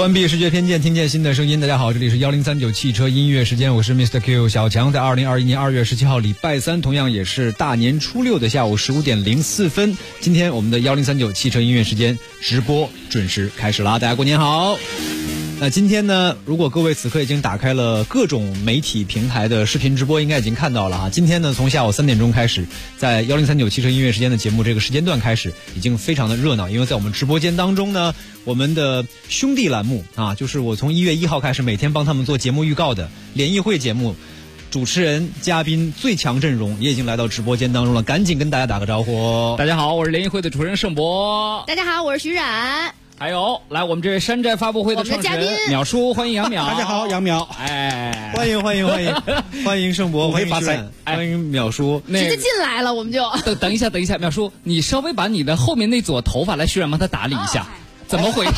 关闭视觉偏见，听见新的声音。大家好，这里是幺零三九汽车音乐时间，我是 Mr. Q 小强。在二零二一年二月十七号礼拜三，同样也是大年初六的下午十五点零四分，今天我们的幺零三九汽车音乐时间直播准时开始啦！大家过年好。那今天呢，如果各位此刻已经打开了各种媒体平台的视频直播，应该已经看到了哈。今天呢，从下午三点钟开始，在幺零三九汽车音乐时间的节目这个时间段开始，已经非常的热闹。因为在我们直播间当中呢，我们的兄弟栏目啊，就是我从一月一号开始每天帮他们做节目预告的联谊会节目，主持人、嘉宾最强阵容也已经来到直播间当中了，赶紧跟大家打个招呼。大家好，我是联谊会的主持人盛博。大家好，我是徐冉。还有，来我们这位山寨发布会的创始人淼叔，欢迎杨淼。大家好，杨淼。哎，欢迎欢迎欢迎 欢迎盛博，欢迎发财，欢迎淼叔。直接进来了，我们就 等等一下，等一下，淼叔，你稍微把你的后面那撮头发来，徐冉帮他打理一下。怎么回事？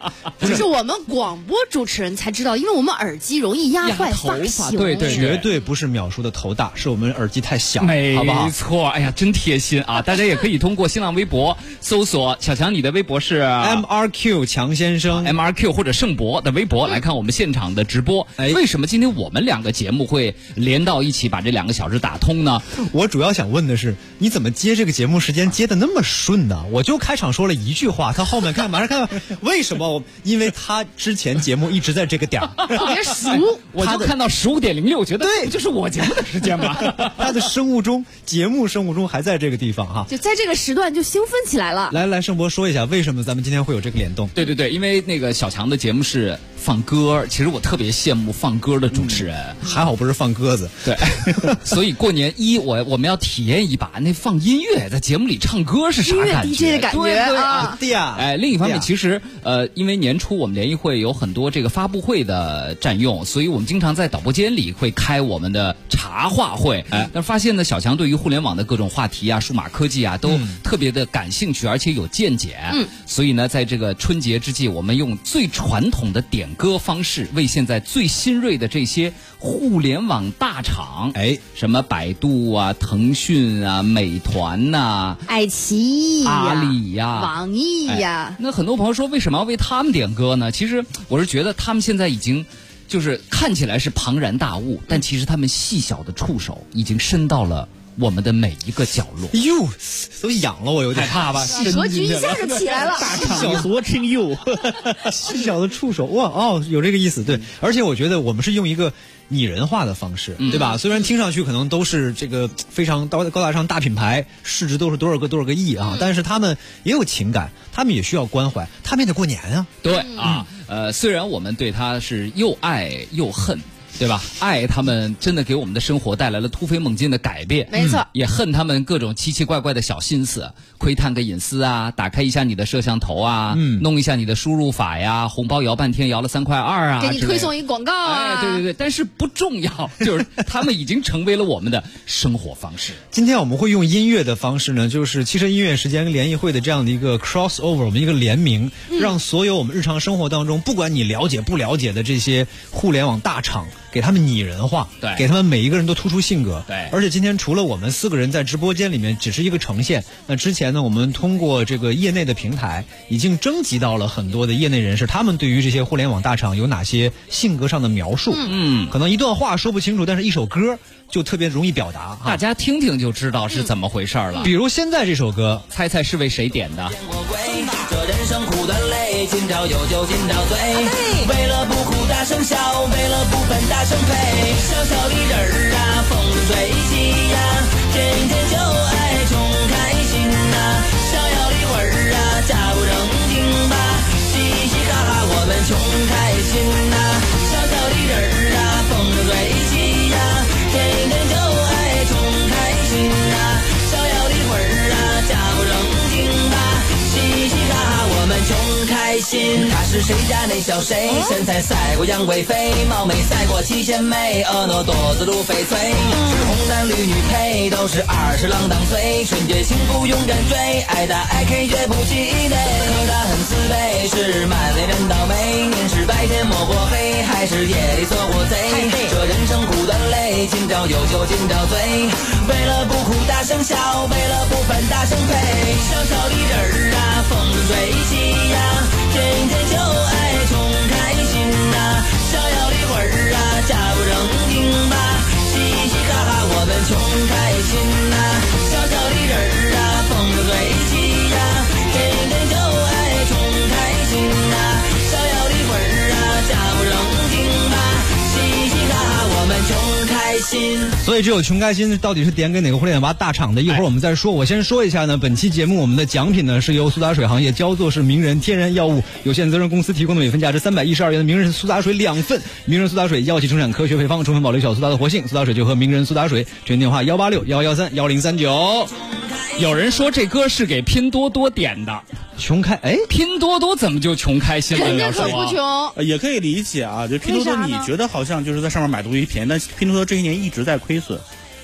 这是我们广播主持人才知道，因为我们耳机容易压坏头发。对对，绝对不是秒叔的头大，是我们耳机太小，好不好？没错，哎呀，真贴心啊！大家也可以通过新浪微博搜索“小强”，你的微博是 M R Q 强先生，M R Q 或者盛博的微博来看我们现场的直播。为什么今天我们两个节目会连到一起，把这两个小时打通呢？我主要想问的是，你怎么接这个节目时间接的那么顺呢？我就开场说了一句话，他后面看马上看，为什么？因为他之前节目一直在这个点儿，特别熟，我就看到十五点零六，觉得对，就是我节目的时间嘛。他的生物钟，节目生物钟还在这个地方哈，就在这个时段就兴奋起来了。来来，盛博说一下，为什么咱们今天会有这个联动？对对对，因为那个小强的节目是放歌，其实我特别羡慕放歌的主持人，还好不是放鸽子。对，所以过年一我我们要体验一把那放音乐在节目里唱歌是啥感觉？DJ 的感觉啊。对呀，哎，另一方面，其实呃，因为年初我们联谊会有很多这个发布会的占用，所以我们经常在导播间里会开我们的茶话会。哎，但发现呢，小强对于互联网的各种话题啊、数码科技啊，都特别的感兴趣，而且有见解。嗯，所以呢，在这个春节之际，我们用最传统的点歌方式，为现在最新锐的这些互联网大厂，哎，什么百度啊、腾讯啊、美团呐、爱奇艺、阿里呀、网易呀，那很多朋友说，为什么要为他们点歌呢？其实我是觉得他们现在已经，就是看起来是庞然大物，但其实他们细小的触手已经伸到了我们的每一个角落。哟，都痒了，我有点怕吧？格局一下就起来了。小多听哟，细小的触手哇哦，有这个意思对。而且我觉得我们是用一个拟人化的方式，对吧？虽然听上去可能都是这个非常高高大上大品牌，市值都是多少个多少个亿啊，但是他们也有情感，他们也需要关怀，他们也得过年啊。对啊，呃，虽然我们对他是又爱又恨。对吧？爱他们真的给我们的生活带来了突飞猛进的改变，没错。也恨他们各种奇奇怪怪的小心思，窥探个隐私啊，打开一下你的摄像头啊，弄一下你的输入法呀，红包摇半天摇了三块二啊，给你推送一广告啊。哎，对对对，但是不重要，就是他们已经成为了我们的生活方式。今天我们会用音乐的方式呢，就是汽车音乐时间跟联谊会的这样的一个 cross over，我们一个联名，让所有我们日常生活当中，不管你了解不了解的这些互联网大厂。给他们拟人化，对，给他们每一个人都突出性格，对。而且今天除了我们四个人在直播间里面只是一个呈现，那之前呢，我们通过这个业内的平台，已经征集到了很多的业内人士，他们对于这些互联网大厂有哪些性格上的描述？嗯，可能一段话说不清楚，但是一首歌就特别容易表达，大家听听就知道是怎么回事了。比如现在这首歌，猜猜是为谁点的？这人生苦短累，今朝有酒今朝醉。为了不哭大声笑，为了不分大声呸。小小的人儿啊，风水起呀，天天就爱心。他是谁家那小谁？身材赛过杨贵妃，貌美赛过七仙妹，婀娜多姿如翡翠。是红男绿女配，都是二十郎当岁。纯洁幸福勇敢追，爱打爱 K 绝不气馁。可他很自卑，是满脸人倒霉。明是白天摸过黑，还是夜里做过贼。这人生苦短累，今朝有酒今朝醉。为了不哭大声笑，为了不烦大声呸。小小的人儿啊，风生水起呀。天天就爱穷开心呐，逍遥的魂儿啊，假不正经吧，嘻嘻哈哈我们穷开心呐。所以这首《穷开心》到底是点给哪个互联网大厂的？一会儿我们再说。我先说一下呢，本期节目我们的奖品呢是由苏打水行业焦作市名人天然药物有限责任公司提供的每份价值三百一十二元的名人苏打水两份。名人苏打水药企生产科学配方，充分保留小苏打的活性。苏打水就喝名人苏打水。全电话幺八六幺幺三幺零三九。有人说这歌是给拼多多点的，穷开哎，拼多多怎么就穷开心了？人家可不穷。呃也可以理解啊，就拼多多，你觉得好像就是在上面买东西便宜，但拼多多这些年一直在亏损。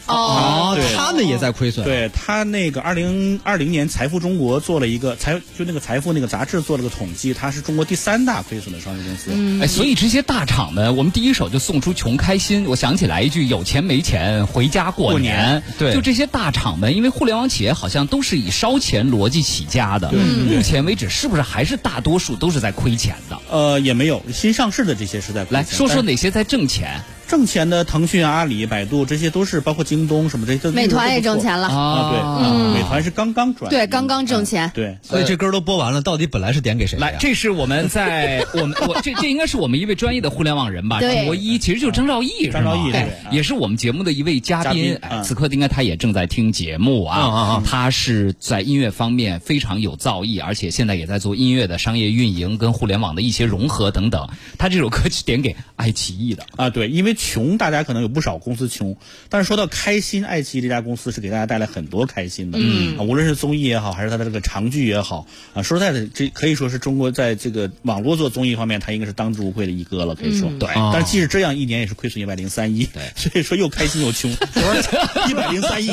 哦，他们也在亏损。，对他那个二零二零年财富中国做了一个财，就那个财富那个杂志做了个统计，它是中国第三大亏损的上市公司。嗯哎，所以这些大厂们，我们第一手就送出穷开心。我想起来一句：有钱没钱回家过过年对就这些大厂们，因为互联网企业好像都是以烧钱逻辑起家的。目前为止，是不是还是大多数都是在亏钱的？呃，也没有新上市的这些是在亏来说说哪些在挣钱挣钱的，腾讯、阿里、百度这些都是，包括京东什么这些都。美团也挣钱了，啊，对，嗯美团是刚刚转，对刚刚挣钱。嗯对，所以这歌都播完了，到底本来是点给谁来，这是我们在我们我这 这应该是我们一位专业的互联网人吧？对。卓一其实就是张兆毅，是吗张兆义对。哎也是我们节目的一位嘉嘉宾此刻应该他也正在听节目啊。嗯嗯嗯。他是在音乐方面非常有造诣，而且现在也在做音乐的商业运营跟互联网的一些融合等等。他这首歌是点给爱奇艺的。啊，对，因为穷，大家可能有不少公司穷，但是说到开心，爱奇艺这家公司是给大家带来很多开心的，嗯，啊，无论是综艺也好，还是它的这个长剧也好，啊，说实在的，这可以说是中国在这个网络做综艺方面，它应该是当之无愧的一哥了，可以说，对。但是即使这样，一年也是亏损一百零三亿，对，所以说又开心 又穷，一百零三亿，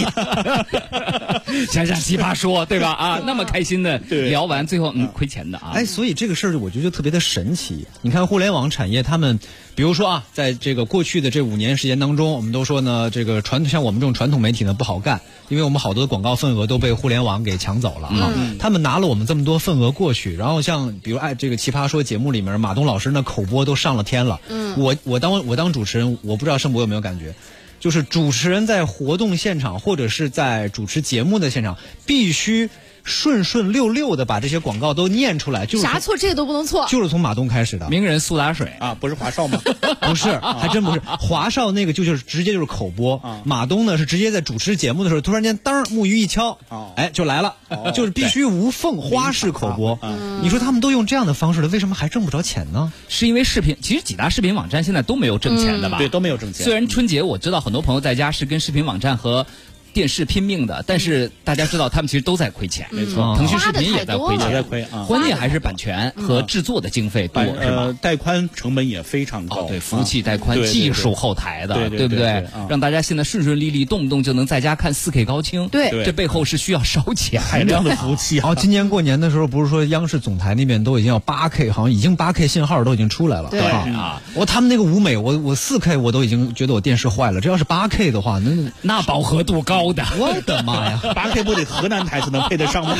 想想奇葩说，对吧？啊，那么开心的对。聊完，最后嗯亏钱的啊。哎，所以这个事儿我觉得就特别的神奇。你看互联网产业，他们比如说啊，在这个过去的这五年时间当中，我们都说呢，这个传像我们这种传统媒体呢不好干，因为我们好多的广告份额都被互联网给抢走了啊。他们拿了我们这么多份额过去，然后像比如哎这个奇葩说节目里面，马东老师那口播都上了天了。嗯，我我当我当主持人，我不知道盛博有没有感觉。就是主持人在活动现场或者是在主持节目的现场，必须顺顺溜溜的把这些广告都念出来，就是啥错这个都不能错。就是从马东开始的，名人苏打水，啊，不是华少吗？不是，还真不是。华少那个就就是直接就是口播，啊马东呢是直接在主持节目的时候，突然间当木鱼一敲哦，哎就来了，就是必须无缝花式口播。你说他们都用这样的方式了，为什么还挣不着钱呢？是因为视频，其实几大视频网站现在都没有挣钱的吧？对，都没有挣钱。虽然春节我知道很多朋友在家是跟视频网站和电视拼命的，但是大家知道他们其实都在亏钱。没错。腾讯视频也在亏钱，也在亏啊关键还是版权和制作的经费多，是吧？呃？带宽成本也非常高，哦，对，服务器带宽、技术后台的，对对不对？让大家现在顺顺利利，动不动就能在家看 4K 高清。对。对这背后是需要烧钱的。海量的服务器啊。哦，今年过年的时候，不是说央视总台那边都已经要八 K，好像已经八 K 信号都已经出来了。对。啊。啊，我他们那个舞美，我我四 K 我都已经觉得我电视坏了，这要是八 K 的话，那那饱和度高的。我的妈呀！八 K 不得河南台才能配得上吗？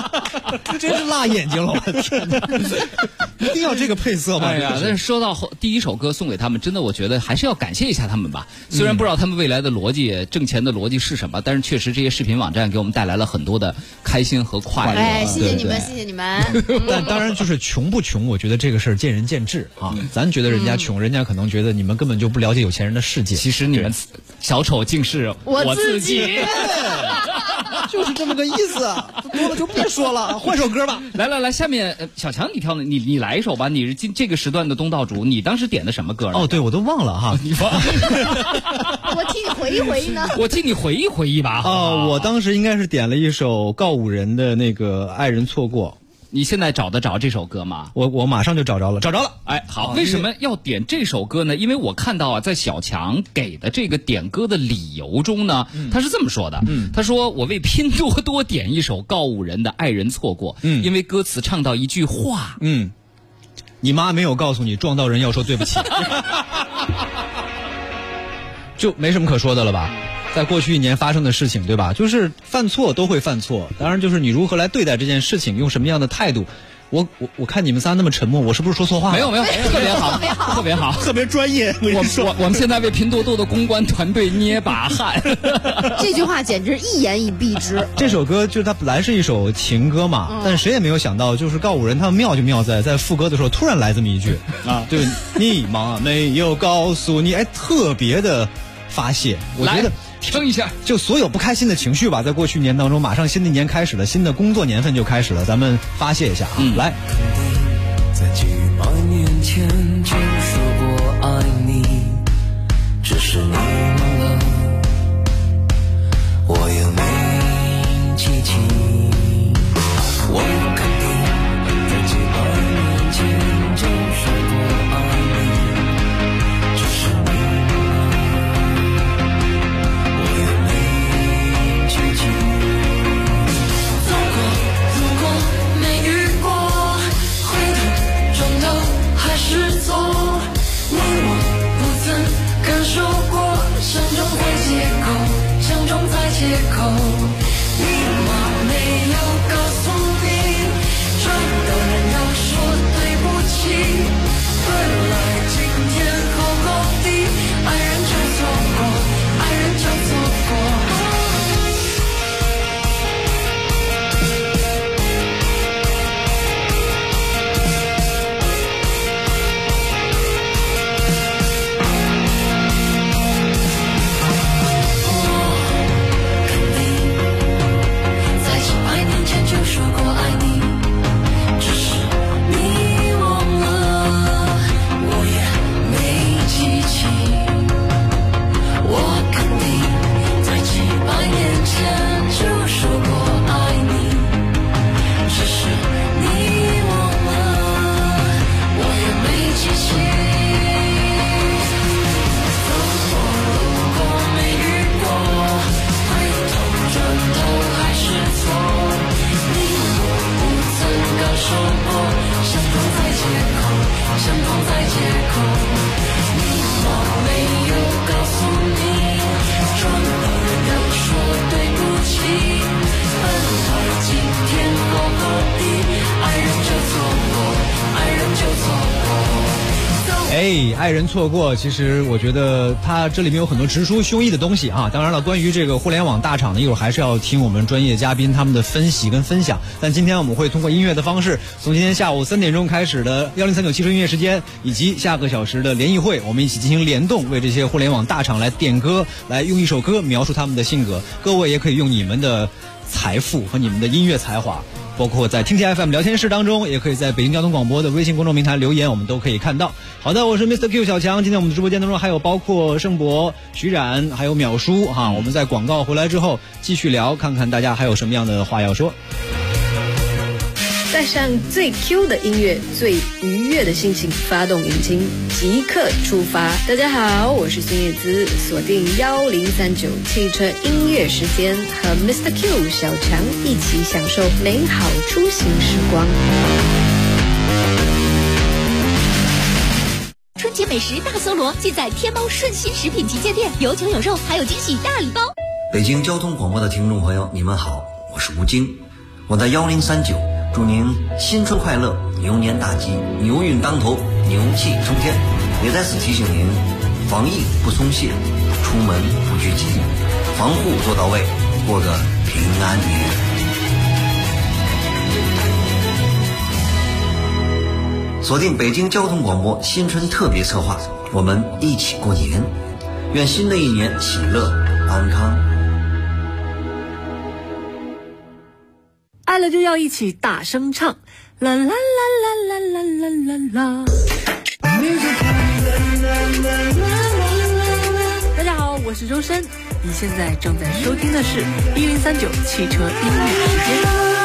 这真是辣眼睛了，我的天哪！一定要这个配色吗？哎呀，但是说到后第一首歌送给他们，真的我觉得还是要感谢一下他们吧。虽然不知道他们未来的逻辑、挣钱的逻辑是什么，但是确实这些视频网站给我们带来了很多的开心和快乐。哎，谢谢你们，谢谢你们。但当然，就是穷不穷，我觉得这个事儿见仁见智啊。咱觉得人家穷，人家可能觉得你们根本就不了解有钱人的世界。其实你们小丑竟是我自自己。己 就是这么个意思，多了就别说了，换首歌吧。来来来，下面呃小强你挑的，你你来一首吧。你是今这个时段的东道主，你当时点的什么歌？哦，对，我都忘了哈。你忘了？我替你回忆回忆呢。我替你回忆回忆吧。哦，我当时应该是点了一首告五人的那个《爱人错过你现在找得着这首歌吗》，？我我马上就找着了，找着了。哎，好，为什么要点这首歌呢？因为我看到啊，在小强给的这个点歌的理由中呢，他是这么说的，嗯，他说我为拼多多点一首告五人的《爱人错过》，嗯因为歌词唱到一句话，嗯，你妈没有告诉你撞到人要说对不起，就没什么可说的了吧？在过去一年发生的事情，对吧？就是犯错都会犯错，当然就是你如何来对待这件事情，用什么样的态度。我我我看你们仨那么沉默，我是不是说错话了？没有 没有，特别好，特别好。特别专业，我跟我你说我我们现在为拼多多的公关团队捏把汗。这句话简直一言以蔽之。这首歌就是它本来是一首情歌嘛，但谁也没有想到，就是告五人他们妙就妙在在副歌的时候突然来这么一句啊对，你妈没有告诉你，哎，特别的发泄。我觉得听一下。就所有不开心的情绪吧，在过去一年当中，马上新的一年开始了，新的工作年份就开始了，咱们发泄一下啊！嗯来，在几百年前就说过爱你，只是你口。哎，爱人错过，其实我觉得他这里面有很多直抒胸臆的东西啊。当然了，关于这个互联网大厂呢，一会儿还是要听我们专业嘉宾他们的分析跟分享。但今天我们会通过音乐的方式，从今天下午三点钟开始的幺零三九汽车音乐时间，以及下个小时的联谊会，我们一起进行联动，为这些互联网大厂来点歌，来用一首歌描述他们的性格。各位也可以用你们的财富和你们的音乐才华。包括在听天 FM 聊天室当中，也可以在北京交通广播的微信公众平台留言，我们都可以看到。好的，我是 Mr. Q 小强，今天我们的直播间当中还有包括盛博、徐冉，还有淼叔哈。我们在广告回来之后继续聊，看看大家还有什么样的话要说。带上最 Q 的音乐，最愉悦的心情，发动引擎，即刻出发！大家好，我是孙叶姿，锁定幺零三九汽车音乐时间，和 Mr. Q 小强一起享受美好出行时光。春节美食大搜罗，尽在天猫顺心食品旗舰店，有酒有肉，还有惊喜大礼包。北京交通广播的听众朋友，你们好，我是吴京，我在幺零三九，祝您新春快乐，牛年大吉，牛运当头，牛气冲天。也在此提醒您，防疫不松懈，出门不聚集，防护做到位，过个平安年。锁定北京交通广播新春特别策划，我们一起过年，愿新的一年喜乐安康。爱了就要一起大声唱，啦啦啦啦啦啦啦啦啦。大家好，我是周深，你现在正在收听的是一零三九汽车音乐时间。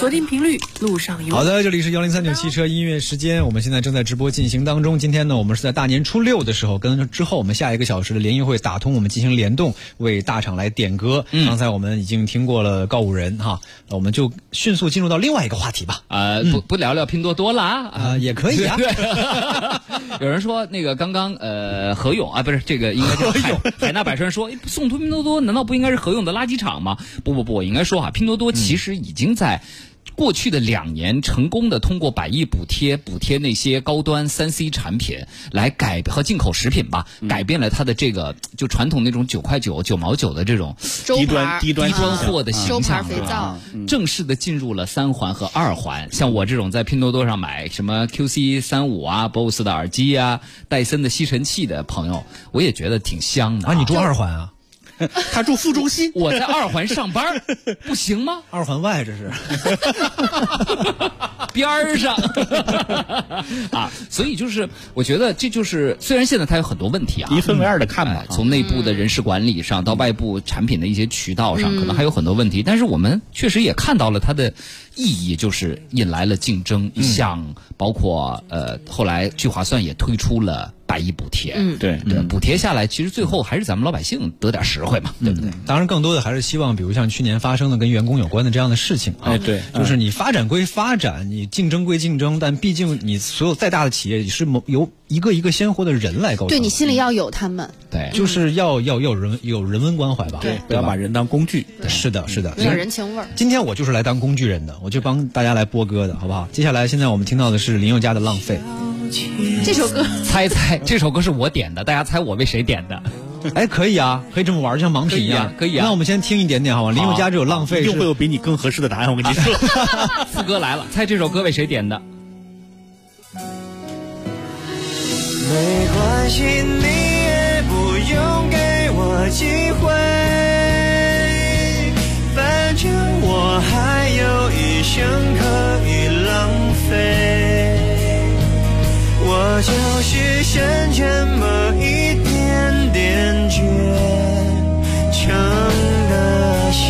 锁定频率，路上有。好的，这里是幺零三九汽车音乐时间，我们现在正在直播进行当中。今天呢，我们是在大年初六的时候，跟之后我们下一个小时的联谊会打通，我们进行联动，为大厂来点歌。嗯刚才我们已经听过了告五人哈，那我们就迅速进入到另外一个话题吧。呃，不不聊聊拼多多啦啊、也可以啊。有人说那个刚刚呃何勇啊，不是这个应该叫海海纳百川说，哎送出拼多多难道不应该是何勇的垃圾场吗？不不不，我应该说哈，拼多多其实已经在。过去的两年成功的通过百亿补贴补贴那些高端三 C 产品，来改和进口食品吧，改变了它的这个就传统那种九块九、九毛九的这种低端低端低端货的形象肥皂。啊，正式的进入了三环和二环。像我这种在拼多多上买什么 QC 三五啊、BOSS 的耳机啊、戴森的吸尘器的朋友，我也觉得挺香的啊，你住二环啊？他住副中心，我在二环上班，不行吗？二环外这是？边儿上啊，所以就是我觉得这就是虽然现在它有很多问题啊，一分为二的看吧哎。从内部的人事管理上到外部产品的一些渠道上，可能还有很多问题，但是我们确实也看到了它的意义，就是引来了竞争，像包括呃后来聚划算也推出了百亿补贴，嗯。对。对，补贴下来，其实最后还是咱们老百姓得点实惠嘛，对不对？当然，更多的还是希望，比如像去年发生的跟员工有关的这样的事情啊，哎对。就是你发展归发展，你竞争归竞争，但毕竟你所有再大的企业，也是某由一个一个鲜活的人来构成。对你心里要有他们，对，就是要要要有人有人文关怀吧，对。不要把人当工具。是的，是的，有点人情味儿。今天我就是来当工具人的，我就帮大家来播歌的，好不好？接下来，现在我们听到的是林宥嘉的《浪费这首歌猜猜这首歌是我点的，大家猜我为谁点的？》。哎，可以啊，可以这么玩，就像盲品一样，可以啊以啊那我们先听一点点，好吗？林宥嘉这首《浪费一》定会有比你更合适的答案，我跟你说。四哥来了，猜这首歌为谁点的？没关系，你也不用给我机会，反正我还想可以浪费。我就是剩这么一点点倔强的像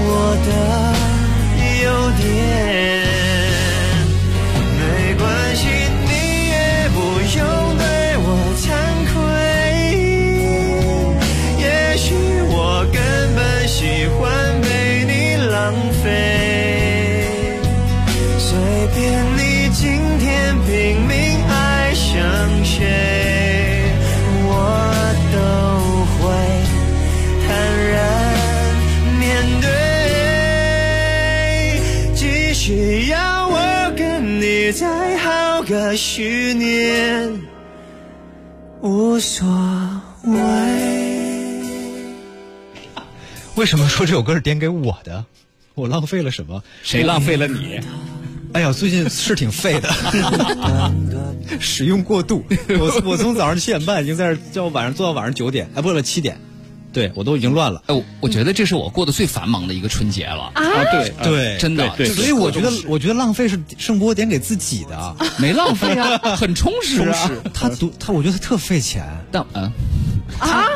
我的优点。十年，无所谓。为什么说这首歌是点给我的？我浪费了什么？谁浪费了你？哎呀，最近是挺废的，使用过度。我我从早上七点半已经在这叫晚上做到晚上九点，哎，不了七点，对我都已经乱了。哎，我我觉得这是我过得最繁忙的一个春节了。啊，对对真的所以我觉得，我觉得浪费是盛波点给自己的，没浪费啊，很充实啊。他读他，我觉得他特费钱。但嗯，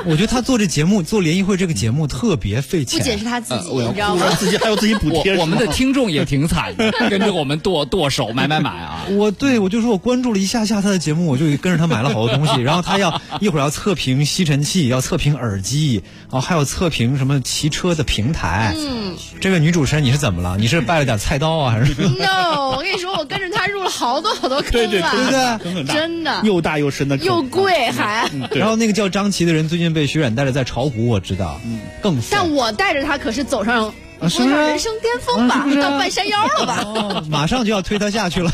我觉得他做这节目，做联谊会这个节目特别费不仅钱。是他自己，呃我要你知道吗？自己还要自己补贴。我我们的听众也挺惨的，跟着我们剁剁手买买买啊。我对我就说我关注了一下下他的节目，我就跟着他买了好多东西。然后他要一会儿要测评吸尘器，要测评耳机，然后还有测评什么骑车的平台。嗯，这个女主持人你是怎么了？你是败了点菜刀啊，还是？no，我跟你说，我跟着他入了好多好多坑啊，对对对对不对？真的又大又深的坑，又贵还。对然后那个叫张琪的人最近被徐冉带着在炒股，我知道，嗯。更废。但我带着他可是走上啊是不是走上人生巅峰吧，到半山腰了吧？哦，马上就要推他下去了。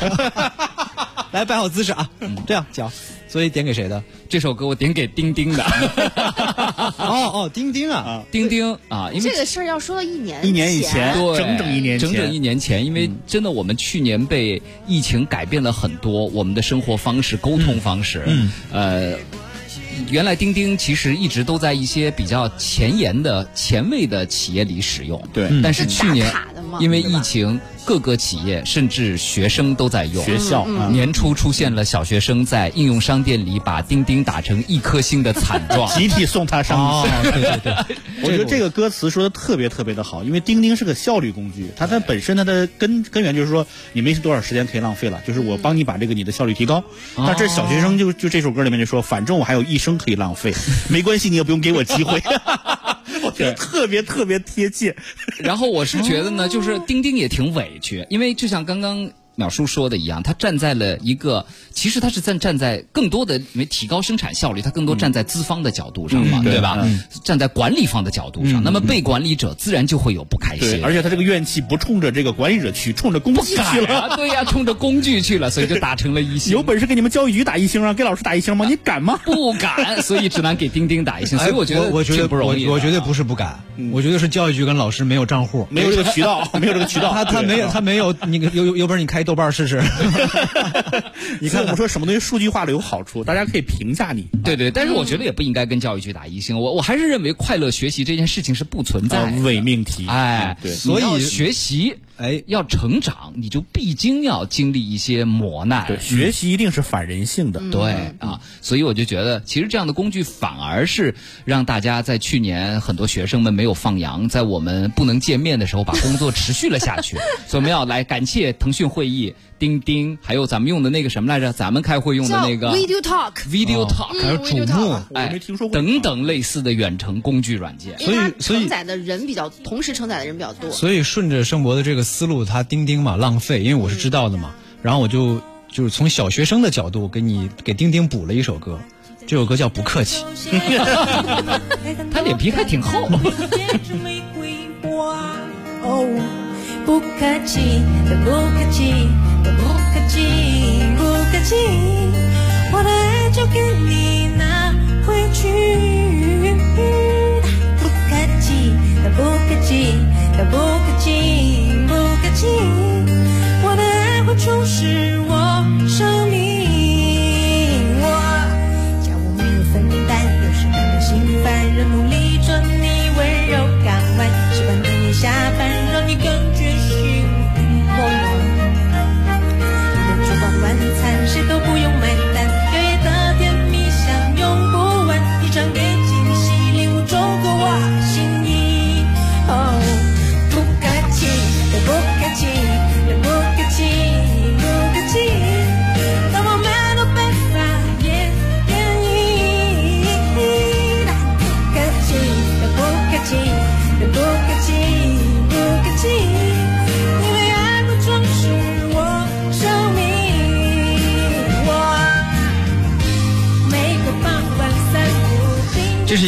来摆好姿势啊，这样脚。所以点给谁的？这首歌我点给丁丁的，哦哦，丁丁啊，丁丁啊，因为这个事儿要说到一年一年以前，对，整整一年前，整整一年前，因为真的我们去年被疫情改变了很多我们的生活方式、沟通方式。嗯。呃，原来钉钉其实一直都在一些比较前沿的、前卫的企业里使用。对嗯但是去年嘛因为疫情，各个企业甚至学生都在用。学校啊，年初出现了小学生在应用商店里把钉钉打成一颗星的惨状。集体送他上哦，对对对，我觉得这个歌词说的特别特别的好，因为钉钉是个效率工具，它它本身它的根根源就是说你没多少时间可以浪费了，就是我帮你把这个你的效率提高。但这小学生就就这首歌里面就说，反正我还有一生可以浪费，没关系，你也不用给我机会。特别特别贴切。然后我是觉得呢，就是丁丁也挺委屈，因为就像刚刚淼叔说的一样，他站在了一个，其实他是站站在更多的因为提高生产效率，他更多站在资方的角度上嘛，嗯对对吧？嗯站在管理方的角度上，那么被管理者自然就会有不开，心。而且他这个怨气不冲着这个管理者去，冲着工具去了。啊，对呀、冲着工具去了，所以就打成了一星。有本事给你们教育局打一星啊，给老师打一星吗？你敢吗？不敢，所以只能给钉钉打一星。所以我觉得哎我觉得不容易我我觉得不是不敢，我觉得是教育局跟老师没有账户，没有这个渠道，没有这个渠道。他他没有他没有，你有有有本事你开豆瓣试试。你看我们说什么东西数据化的有好处，大家可以评价你。对对，但是我觉得也不应该跟教育局打一星。我我还是认为快乐学习这件事情是不存在啊的。伪命题。哎，对所以学习，哎要成长，你就必经要经历一些磨难。对，学习一定是反人性的。对啊，所以我就觉得，其实这样的工具反而是让大家在去年很多学生们没有放羊，在我们不能见面的时候，把工作持续了下去。所以我们要来感谢腾讯会议、钉钉，还有咱们用的那个什么来着？咱们开会用的那个 Video Talk。Video Talk，、嗯还有瞩目我没听说过等等类似的远程工具软件。所以所以承载的人比较，同时承载的人比较多。所以顺着盛博的这个思路，他钉钉嘛浪费，因为我是知道的嘛，然后我就就是从小学生的角度给你给钉钉补了一首歌，这首歌叫《不客气》。他脸皮还挺厚。哦，不客气的不客气的不客气不客气，我的爱就给你拿回去。不客气的不客气的不客气不客气，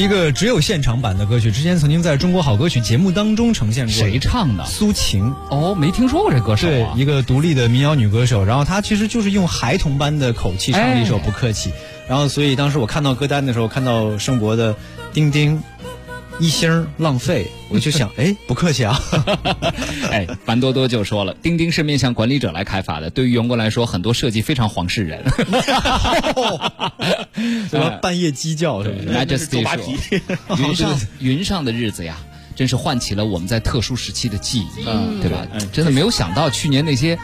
一个只有现场版的歌曲，之前曾经在中国好歌曲节目当中呈现过。谁？唱的？苏晴。哦，没听说过这歌手、对啊，。一个独立的民谣女歌手，然后她其实就是用孩童般的口气唱了一首《哎不客气》，然后所以当时我看到歌单的时候，看到盛博的钉钉一星浪费，我就想，哎，不客气啊，哎，樊多多就说了，钉钉是面向管理者来开发的，对于员工来说，很多设计非常皇室人。什么半夜鸡叫什么的。Majesty 周扒说皮，云上云上的日子呀，真是唤起了我们在特殊时期的记忆，嗯对吧？嗯真的没有想到去年那些。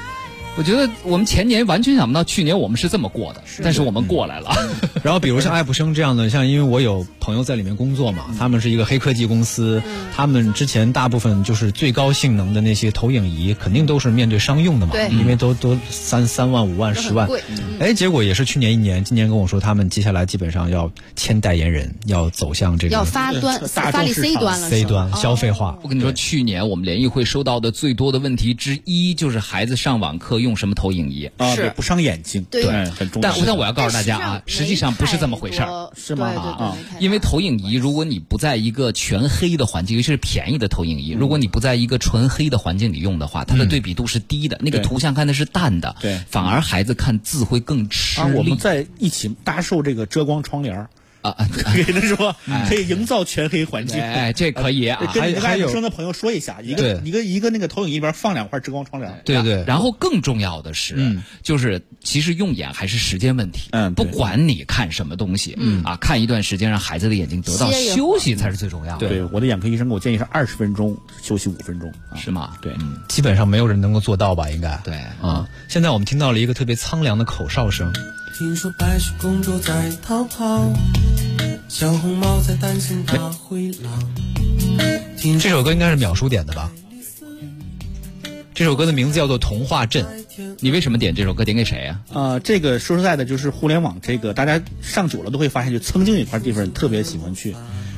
我觉得我们前年完全想不到，去年我们是这么过的，但是我们过来了。然后比如像爱普生这样的，像因为我有朋友在里面工作嘛，他们是一个黑科技公司，他们之前大部分就是最高性能的那些投影仪，肯定都是面对商用的嘛，对。因为都都三三万、五万、十万。贵，哎，结果也是去年一年，今年跟我说他们接下来基本上要签代言人，要走向这个要发端大力市 C 场端了 C 端哦消费化。我跟你说，去年我们联谊会收到的最多的问题之一，就是孩子上网课用什么投影仪。啊，不伤眼睛，对。哎很重要。但。但我要告诉大家啊，实际上不是这么回事儿。是吗？啊。因为投影仪，如果你不在一个全黑的环境，尤其是便宜的投影仪，如果你不在一个纯黑的环境里用的话，它的对比度是低的，那个图像看的是淡的，对。反而孩子看字会更吃力，我们在一起搭售这个遮光窗帘儿啊啊！给他说可以营造全黑环境。哎，这可以啊。跟你个爱还有普生的朋友说一下，一个对一个一个那个投影仪里边放两块遮光窗帘。对对，然后更重要的是，嗯就是其实用眼还是时间问题。嗯不管你看什么东西，嗯啊，看一段时间，让孩子的眼睛得到休息才是最重要的，对，我的眼科医生给我建议是二十分钟休息五分钟。啊是吗？对，基本上没有人能够做到吧？应该对啊。现在我们听到了一个特别苍凉的口哨声，听说白雪公主在逃跑，小红帽在担心大灰狼。听这首歌应该是秒叔点的吧？这首歌的名字叫做《童话镇》。你为什么点这首歌？点给谁啊？呃，这个说实在的，就是互联网这个，大家上久了都会发现，就曾经有一块地方特别喜欢去，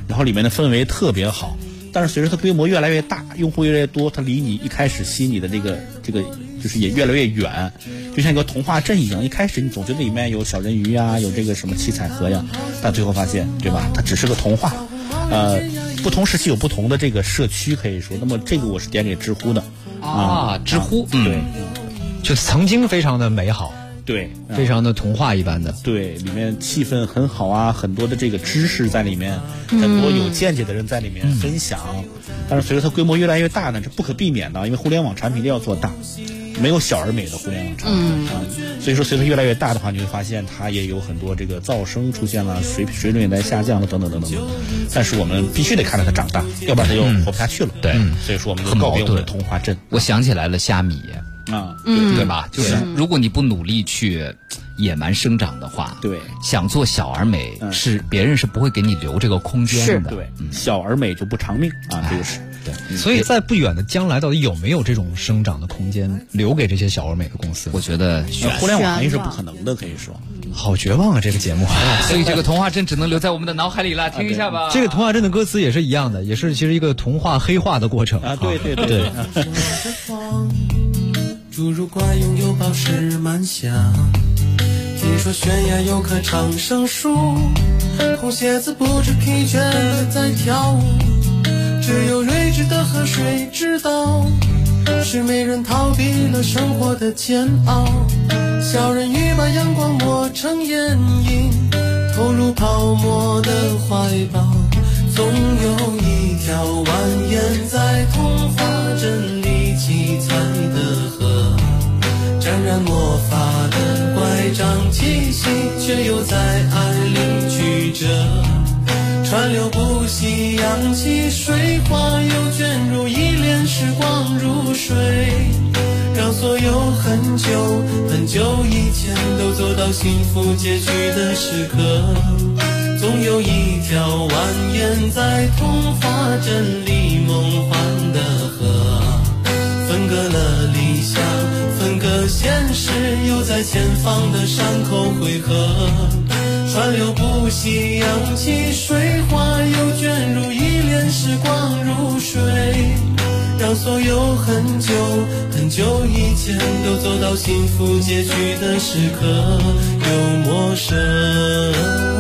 然后里面的氛围特别好，但是随着它规模越来越大，用户越来越多，它离你一开始吸你的这个这个就是也越来越远，就像一个童话镇一样。一开始你总觉得里面有小人鱼呀，有这个什么七彩河呀，但最后发现，对吧？它只是个童话。呃，不同时期有不同的这个社区，可以说。那么这个我是点给知乎的啊，知乎，嗯对就曾经非常的美好，对，非常的童话一般的。对，里面气氛很好啊，很多的这个知识在里面，很多有见解的人在里面分享。但是随着它规模越来越大呢，这不可避免的，因为互联网产品一定要做大，没有小而美的互联网产品。嗯啊，所以说随着越来越大的话，你会发现它也有很多这个噪声出现了，水水准也在下降了，等等等等。但是我们必须得看着它长大，要不然它就活不下去了。对所以说我们就很矛告别我们的盾童话镇我想起来了，虾米，啊。嗯对吧？就是如果你不努力去野蛮生长的话，对想做小而美，嗯是别人是不会给你留这个空间的。对，小而美就不长命啊，这个是。对，所以在不远的将来，到底有没有这种生长的空间留给这些小而美的公司？我觉得呃互联网行业是不可能的，可以说。好绝望啊！这个节目，所以这个童话镇只能留在我们的脑海里了。听一下吧。这个童话镇的歌词也是一样的，也是其实一个童话黑化的过程啊对对对 侏儒怪拥有宝石满箱。听说悬崖有棵长生树，红鞋子不知疲倦地在跳舞。只有睿智的河水知道，是没人逃避了生活的煎熬。小人鱼把阳光磨成眼影，投入泡沫的怀抱。总有一条蜿蜒在童话镇沾染魔法的乖张气息，却又在爱里曲折。川流不息，扬起水花，又卷入一帘时光如水，让所有很久很久以前都走到幸福结局的时刻。总有一条蜿蜒在童话镇里梦幻的河，分割了，现实，又在前方的山口汇合。川流不息，扬起水花，又卷入一帘时光如水，让所有很久很久以前都走到幸福结局的时刻，又陌生。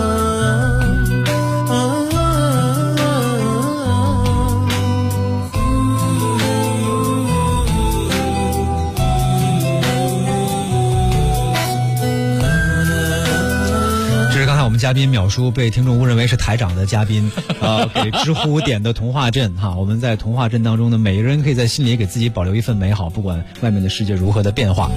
嘉宾淼叔被听众误认为是台长的嘉宾，呃，给知乎点的童话镇哈。我们在童话镇当中呢，每个人可以在心里给自己保留一份美好，不管外面的世界如何的变化，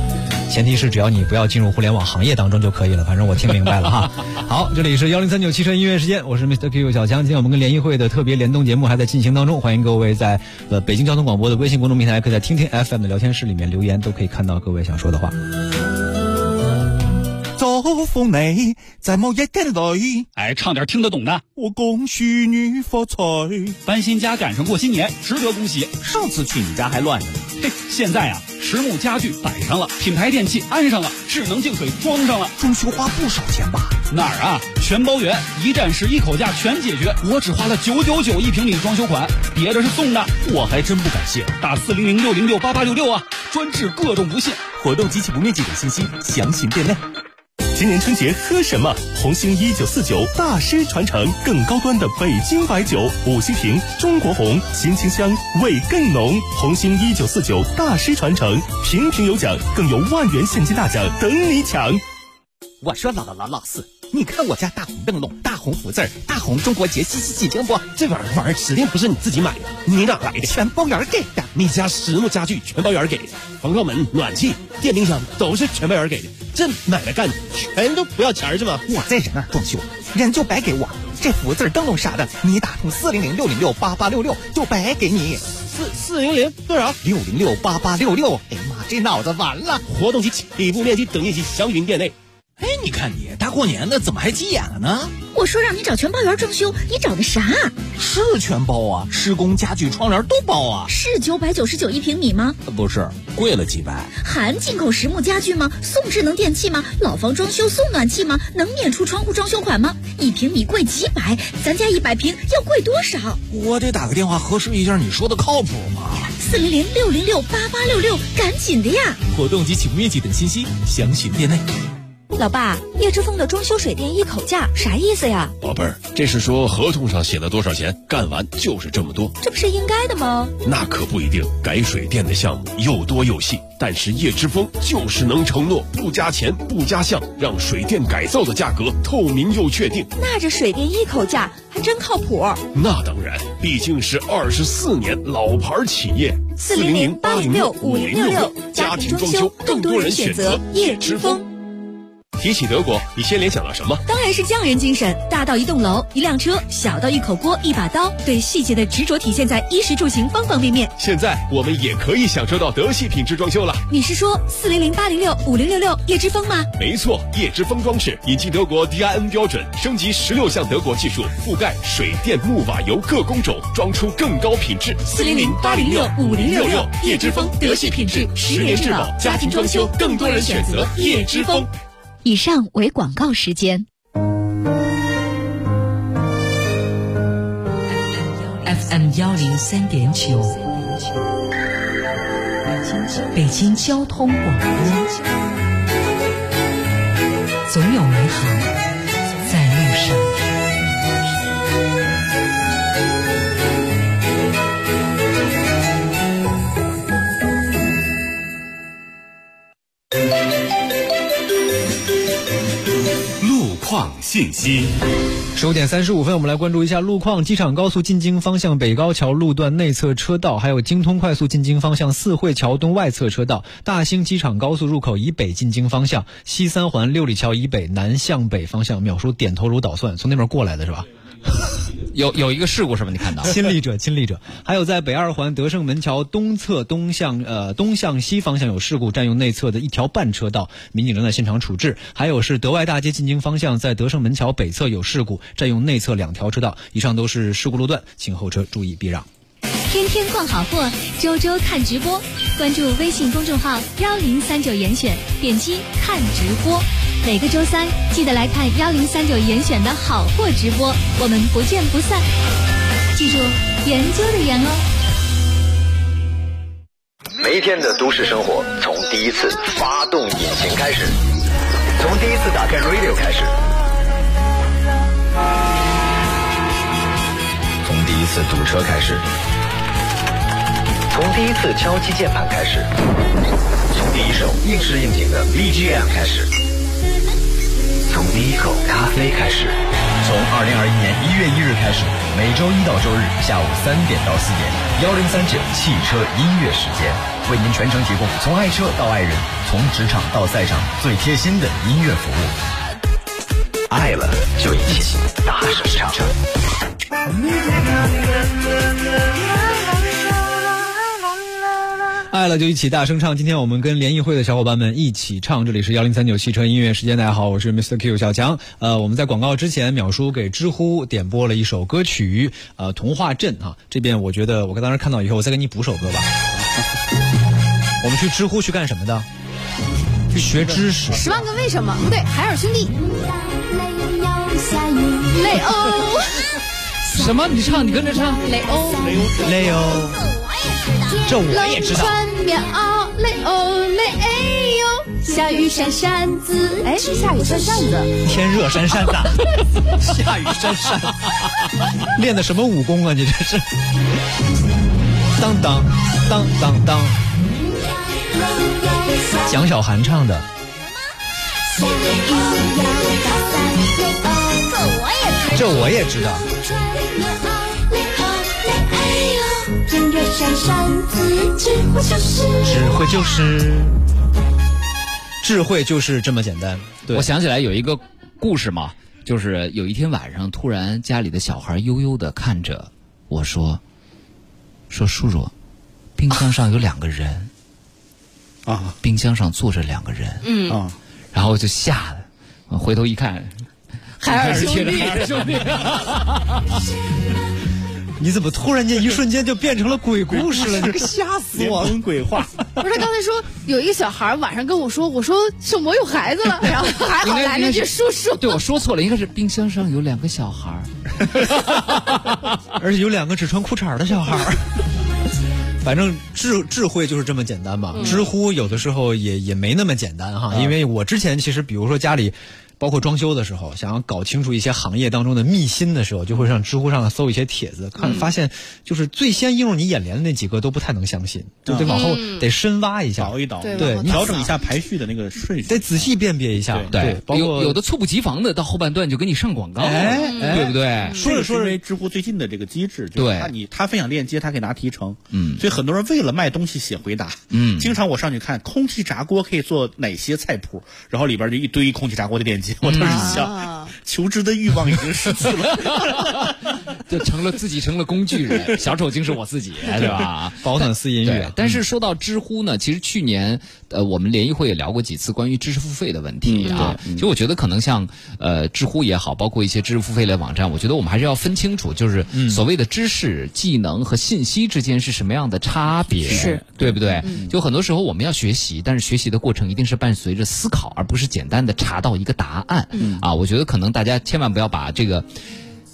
前提是只要你不要进入互联网行业当中就可以了。反正我听明白了哈。好，这里是幺零三九汽车音乐时间，我是 Mr. Q 小强。今天我们跟联谊会的特别联动节目还在进行当中，欢迎各位在呃北京交通广播的微信公众平台，可以在听听 FM 的聊天室里面留言，都可以看到各位想说的话。祝福你，在某一天里，哎，唱点听得懂的。我恭喜你发财，搬新家赶上过新年，值得恭喜。上次去你家还乱着呢。嘿，现在啊，实木家具摆上了，品牌电器安上了，智能净水装上了，装修花不少钱吧？哪儿啊？全包圆，一站式一口价全解决。我只花了九九九一平米装修款，别的是送的。我还真不敢谢。打四零零六零六八八六六啊，专治各种不信。活动及其不面积等信息详情店内。今年春节喝什么？红星一九四九大师传承更高端的北京白酒，五星瓶中国红，新清香，味更浓。红星一九四九大师传承，瓶瓶有奖，更有万元现金大奖等你抢。我说老老老老四，你看我家大红灯笼、大红福字儿、大红中国结，稀稀喜庆不？这玩意儿玩意儿指定不是你自己买的，你哪来的？全包圆给的。你家实木家具全包圆给的，防盗门、暖气、电冰箱都是全包圆给的。这买卖干的全都不要钱是吗？我在人那儿装修，人就白给我。这福字灯笼啥的，你打通四零零六零六八八六六就白给你。四四零零多少？六零六八八六六。哎呀妈，这脑子完了！活动及起步面积等信息详询店内。哎，你看你大过年的怎么还急眼了呢？我我说让你找全包员装修，你找的啥？是全包啊，施工、家具、窗帘都包啊。是九百九十九一平米吗？不是，贵了几百。含进口实木家具吗？送智能电器吗？老房装修送暖气吗？能免除窗户装修款吗？一平米贵几百，咱家一百平要贵多少？我得打个电话核实一下，你说的靠谱吗？四零零六零六八八六六，赶紧的呀！活动及起步面积等信息详询店内。老爸，叶之峰的装修水电一口价啥意思呀？宝贝儿，这是说合同上写了多少钱，干完就是这么多。这不是应该的吗？那可不一定，改水电的项目又多又细，但是叶之峰就是能承诺不加钱不加项，让水电改造的价格透明又确定。那这水电一口价还真靠谱。那当然，毕竟是二十四年老牌企业。四零零八零六五零六六，家庭装修更多人选择叶之峰。提起德国，你先联想到什么？当然是匠人精神，大到一栋楼、一辆车，小到一口锅、一把刀，对细节的执着体现在衣食住行方方面面。现在我们也可以享受到德系品质装修了。你是说四零零八零六五零六六叶之峰吗？没错，叶之峰装饰引进德国 DIN 标准，升级十六项德国技术，覆盖水电木瓦油各工种，装出更高品质。四零零八零六五零六六叶之峰，德系品质，十年质保，家庭装修更多人选择叶之峰。以上为广告时间。FM 幺零三点九，北京交通广播，总有美好。况信息。十五点三十五分，我们来关注一下路况。机场高速进京方向北高桥路段内侧车道，还有京通快速进京方向四惠桥东外侧车道，大兴机场高速入口以北进京方向，西三环六里桥以北南向北方向，秒叔点头如捣蒜，从那边过来的是吧？有有一个事故是吧？你看到？亲历者，亲历者。还有在北二环德胜门桥东侧东向呃东向西方向有事故，占用内侧的一条半车道，民警正在现场处置。还有是德外大街进京方向，在德胜门桥北侧有事故，占用内侧两条车道。以上都是事故路段，请后车注意避让。天天逛好货，周周看直播，关注微信公众号幺零三九严选，点击看直播。每个周三记得来看幺零三九严选的好货直播，我们不见不散。记住研究的研哦。每一天的都市生活，从第一次发动引擎开始，从第一次打开 radio 开始，从第一次堵车开始，从第一次敲击键盘开始，从第一首应时应景的 BGM 开始，从第一口咖啡开始。从二零二一年一月一日开始，每周一到周日下午三点到四点，幺零三九汽车音乐时间，为您全程提供从爱车到爱人，从职场到赛场最贴心的音乐服务。爱了就一起大声唱。爱了就一起大声唱。今天我们跟联谊会的小伙伴们一起唱，这里是幺零三九汽车音乐时间。大家好，我是 Mr. Q 小强。呃，我们在广告之前，淼叔给知乎点播了一首歌曲，呃，《童话镇》啊。这边我觉得，我当时看到以后，我再给你补首歌吧。我们去知乎去干什么的？去学知识。十万个为什么？不对，海尔兄弟。雷欧。什么？你唱，你跟着唱。雷欧。雷欧。这我也知道。下雨扇扇子，哎，是下雨扇扇子。天热扇扇子，下雨扇扇子，练的什么武功啊？你这是？当当当当当，蒋小涵唱的。这我也知道。闪闪，智慧就是智慧就是智慧就是这么简单。对，我想起来有一个故事嘛，就是有一天晚上，突然家里的小孩悠悠的看着我说：“说叔叔，冰箱上有两个人啊，冰箱上坐着两个人。”嗯啊，然后就吓得，回头一看。海尔兄弟，海尔兄弟。你怎么突然间一瞬间就变成了鬼故事了？你个吓死我了！鬼话。不是他刚才说有一个小孩晚上跟我说，我说是我有孩子了，然后 还好来了一句叔叔。对我说错了，应该是冰箱上有两个小孩，而且有两个只穿裤衩的小孩。反正智智慧就是这么简单嘛。知乎有的时候也也没那么简单哈，因为我之前其实比如说家里。包括装修的时候，想要搞清楚一些行业当中的秘辛的时候，就会上知乎上搜一些帖子，看发现就是最先映入你眼帘的那几个都不太能相信，就得往后得深挖一下，倒一倒，对，调整一下排序的那个顺序，得仔细辨别一下。对，包括有有的猝不及防的，到后半段就给你上广告，哎，对不对？说着说着，知乎最近的这个机制，对，他你他分享链接，他可以拿提成，嗯，所以很多人为了卖东西写回答，嗯，经常我上去看空气炸锅可以做哪些菜谱，然后里边就一堆空气炸锅的链接，我当时想。啊，求知的欲望已经失去了，就成了自己成了工具人，小丑竟是我自己，对吧？保暖思音乐。但是说到知乎呢，其实去年呃，我们联谊会也聊过几次关于知识付费的问题啊。其实我觉得可能像呃知乎也好，包括一些知识付费类网站，我觉得我们还是要分清楚，就是所谓的知识、技能和信息之间是什么样的差别，是对不对？就很多时候我们要学习，但是学习的过程一定是伴随着思考，而不是简单的查到一个答案啊。我觉得可能大家千万不要把这个。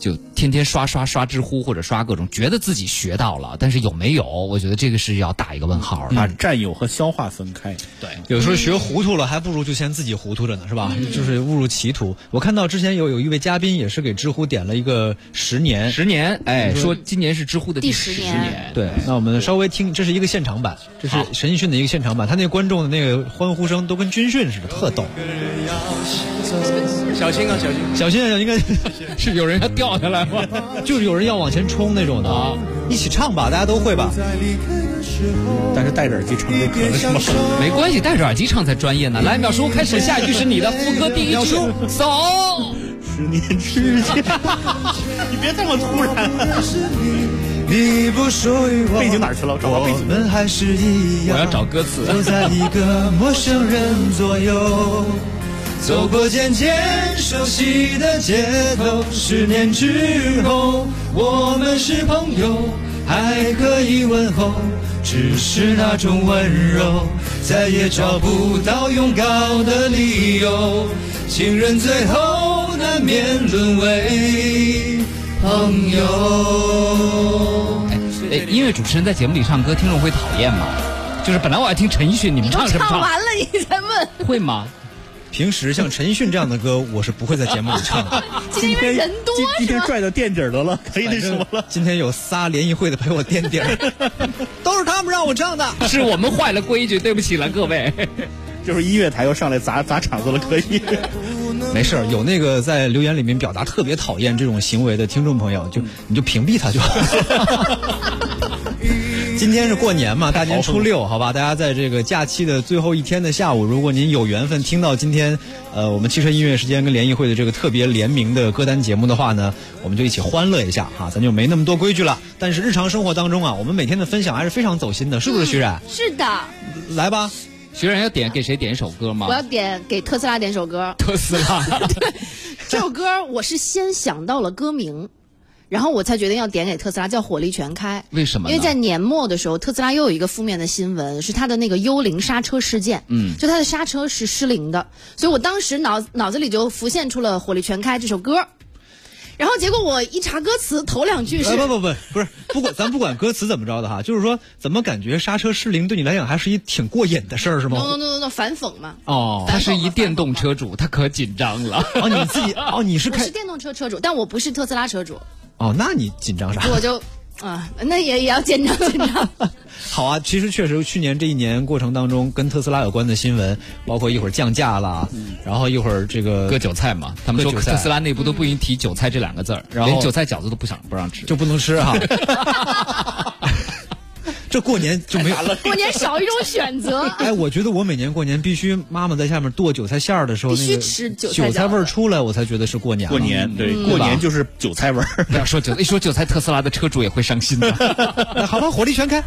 就天天刷刷刷知乎或者刷各种，觉得自己学到了，但是有没有？我觉得这个是要打一个问号的，把占有和消化分开。对，有时候学糊涂了，还不如就先自己糊涂着呢，是吧？就是误入歧途。我看到之前有有一位嘉宾也是给知乎点了一个十年，十年，哎，说今年是知乎的第十年。对，那我们稍微听，这是一个现场版，这是陈奕迅的一个现场版，他那观众的那个欢呼声都跟军训似的，特逗。小心啊，小心，小心啊，小心！是有人要掉下来吗？就是有人要往前冲那种的啊！一起唱吧，大家都会吧？但是戴着耳机唱可能是吗？没关系，戴着耳机唱才专业呢。来，秒叔开始，下一句是你的副歌第一句，走。十年之前，你别这么突然。你不属于我，背景哪去了？找到背景。我们还是一样，我要找歌词。走在一个陌生人左右。走过渐渐熟悉的街头，十年之后，我们是朋友，还可以问候，只是那种温柔，再也找不到拥抱的理由。情人最后难免沦为朋友。哎，音乐主持人在节目里唱歌，听众会讨厌吗？就是本来我要听陈奕迅，你们唱什么唱完了你再问，会吗？平时像陈奕迅这样的歌，我是不会在节目里唱的。今天人多，今天拽到垫底的了，可以那什么了。今天有仨联谊会的陪我垫底儿，都是他们让我唱的。是我们坏了规矩，对不起了各位。就是音乐台又上来砸砸场子了，可以。没事有那个在留言里面表达特别讨厌这种行为的听众朋友，就你就屏蔽他就好。今天是过年嘛，大年初六，好吧，大家在这个假期的最后一天的下午，如果您有缘分听到今天，呃，我们汽车音乐时间跟联谊会的这个特别联名的歌单节目的话呢，我们就一起欢乐一下哈，咱就没那么多规矩了。但是日常生活当中啊，我们每天的分享还是非常走心的，是不是徐冉？是的。来吧，徐冉要点给谁点一首歌吗？我要点给特斯拉点首歌。特斯拉，对，这首歌我是先想到了歌名。然后我才决定要点给特斯拉，叫火力全开。为什么？因为在年末的时候，特斯拉又有一个负面的新闻，是它的那个幽灵刹车事件。嗯，就它的刹车是失灵的，所以我当时脑脑子里就浮现出了《火力全开》这首歌。然后结果我一查歌词，头两句是不不不不是，不管 咱不管歌词怎么着的哈，就是说怎么感觉刹车失灵对你来讲还是一挺过瘾的事儿是吗？no no no no 反讽嘛。哦，他是一电动车主，他可紧张了。哦，你自己哦，你是开我是电动车车主，但我不是特斯拉车主。哦，那你紧张啥？我就啊，那也也要紧张紧张。好啊，其实确实去年这一年过程当中，跟特斯拉有关的新闻，包括一会儿降价啦，然后一会儿这个割韭菜嘛，他们说特斯拉内部都不允提韭菜这两个字儿，然后连韭菜饺子都不想不让吃，就不能吃哈。这过年就没有了，过年少一种选择。哎，我觉得我每年过年必须妈妈在下面剁韭菜馅儿的时候，必须吃韭菜菜味儿出来，我才觉得是过年。过年对，过年就是韭菜味儿。不要说韭，一说韭菜，特斯拉的车主也会伤心的。好吧，火力全开。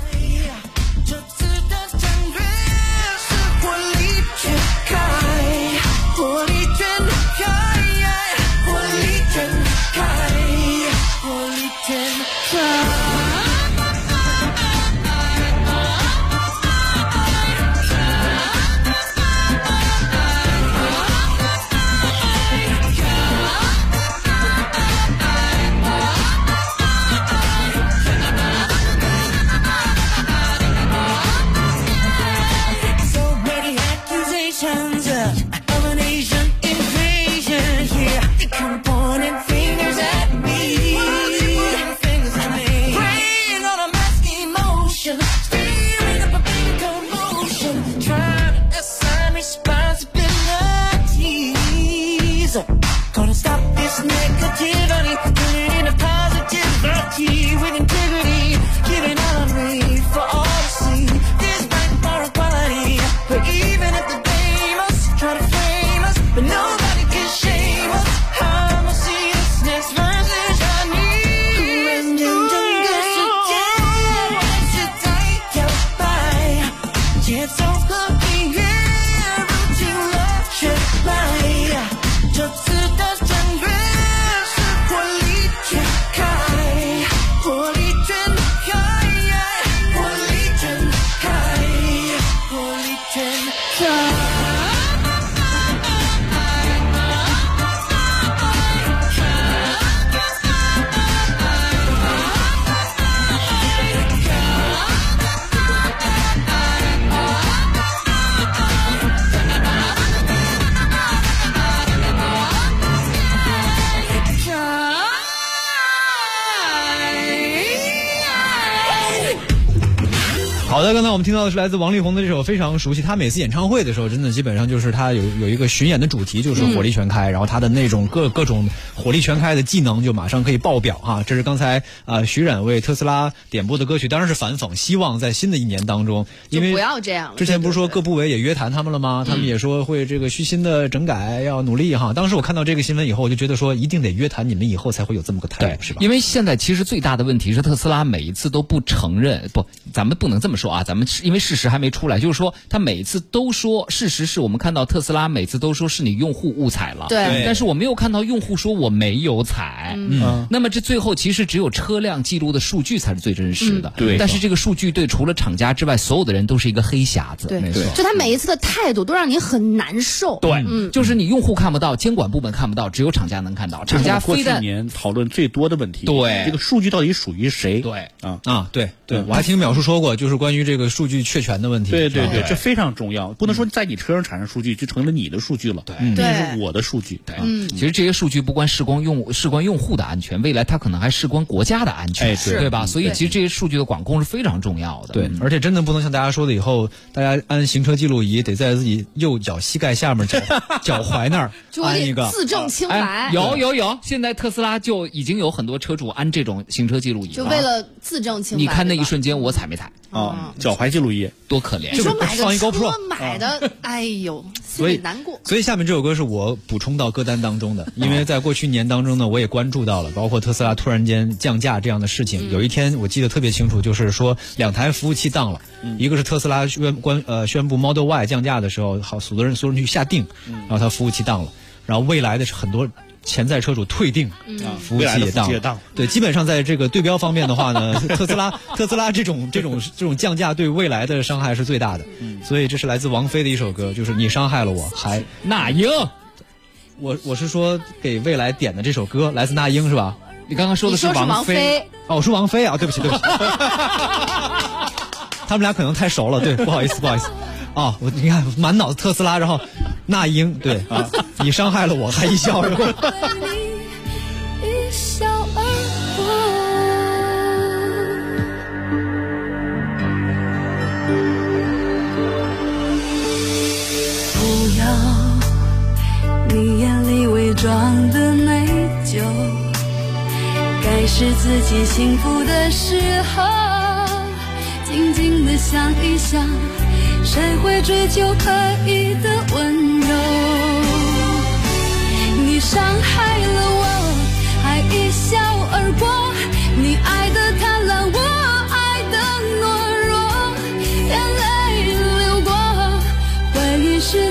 们听到的是来自王力宏的这首非常熟悉。他每次演唱会的时候，真的基本上就是他有有一个巡演的主题就是火力全开，然后他的那种各各种火力全开的技能就马上可以爆表哈。这是刚才啊、呃徐冉为特斯拉点播的歌曲，当然是反讽，希望在新的一年当中，因为不要这样之前不是说各部委也约谈他们了吗？他们也说会这个虚心的整改，要努力哈。当时我看到这个新闻以后，我就觉得说一定得约谈你们以后才会有这么个态度，是吧？因为现在其实最大的问题是特斯拉每一次都不承认，不，咱们不能这么说啊，咱们是因为事实还没出来，就是说他每次都说，事实是我们看到特斯拉每次都说是你用户误踩了，对但是我没有看到用户说我没有踩，嗯那么这最后其实只有车辆记录的数据才是最真实的，嗯对但是这个数据对除了厂家之外，所有的人都是一个黑匣子，对没错。就他每一次的态度都让你很难受。对，嗯，就是你用户看不到，监管部门看不到，只有厂家能看到。厂家过去非但年讨论最多的问题，对这个数据到底属于谁？对啊啊，对对，嗯我还听淼叔说过，就是关于这个数据确权的问题。对对对，啊这非常重要，不能说在你车上产生数据就成了你的数据了，对嗯这是我的数据，对嗯其实这些数据不光事关用事关用户的安全，未来它可能还事关国家的安全，哎对对吧？嗯所以其实这些数据的管控是非常重要的。对，而且真的不能像大家说的，以后大家安行车记录仪得在自己右脚膝盖下面脚 脚踝那儿就安一个。自证清白。哎，有有有，现在特斯拉就已经有很多车主安这种行车记录仪就为了自证清白。你看那一瞬间我踩没踩？啊，脚踝记录仪多可怜！你说买放一个 GoPro 车买的，哎呦，心所以里难过。所以下面这首歌是我补充到歌单当中的，因为在过去一年当中呢，我也关注到了，包括特斯拉突然间降价这样的事情。有一天我记得特别清楚，就是说两台服务器当了，一个是特斯拉宣关呃宣布 Model Y 降价的时候，好，所有人所有人去下定，然后它服务器当了，然后未来的是很多。潜在车主退订，啊服务器也当对，基本上在这个对标方面的话呢，特斯拉特斯拉这种这种这种降价对未来的伤害是最大的。所以这是来自王菲的一首歌，就是你伤害了我，还 那英。我我是说给未来点的这首歌，来自那英是吧？你刚刚说的是王菲哦，我说王菲啊，对不起对不起，他们俩可能太熟了，对，不好意思不好意思。啊、我你看满脑子特斯拉，然后 那英对啊，你伤害了我，还一笑而过。一笑而不要你眼里伪装的内疚，该是自己幸福的时候，静静的想一想，谁会追求刻意的温柔？你伤害了我，还一笑而过，你爱的贪婪，我爱的懦弱，眼泪流过。回忆是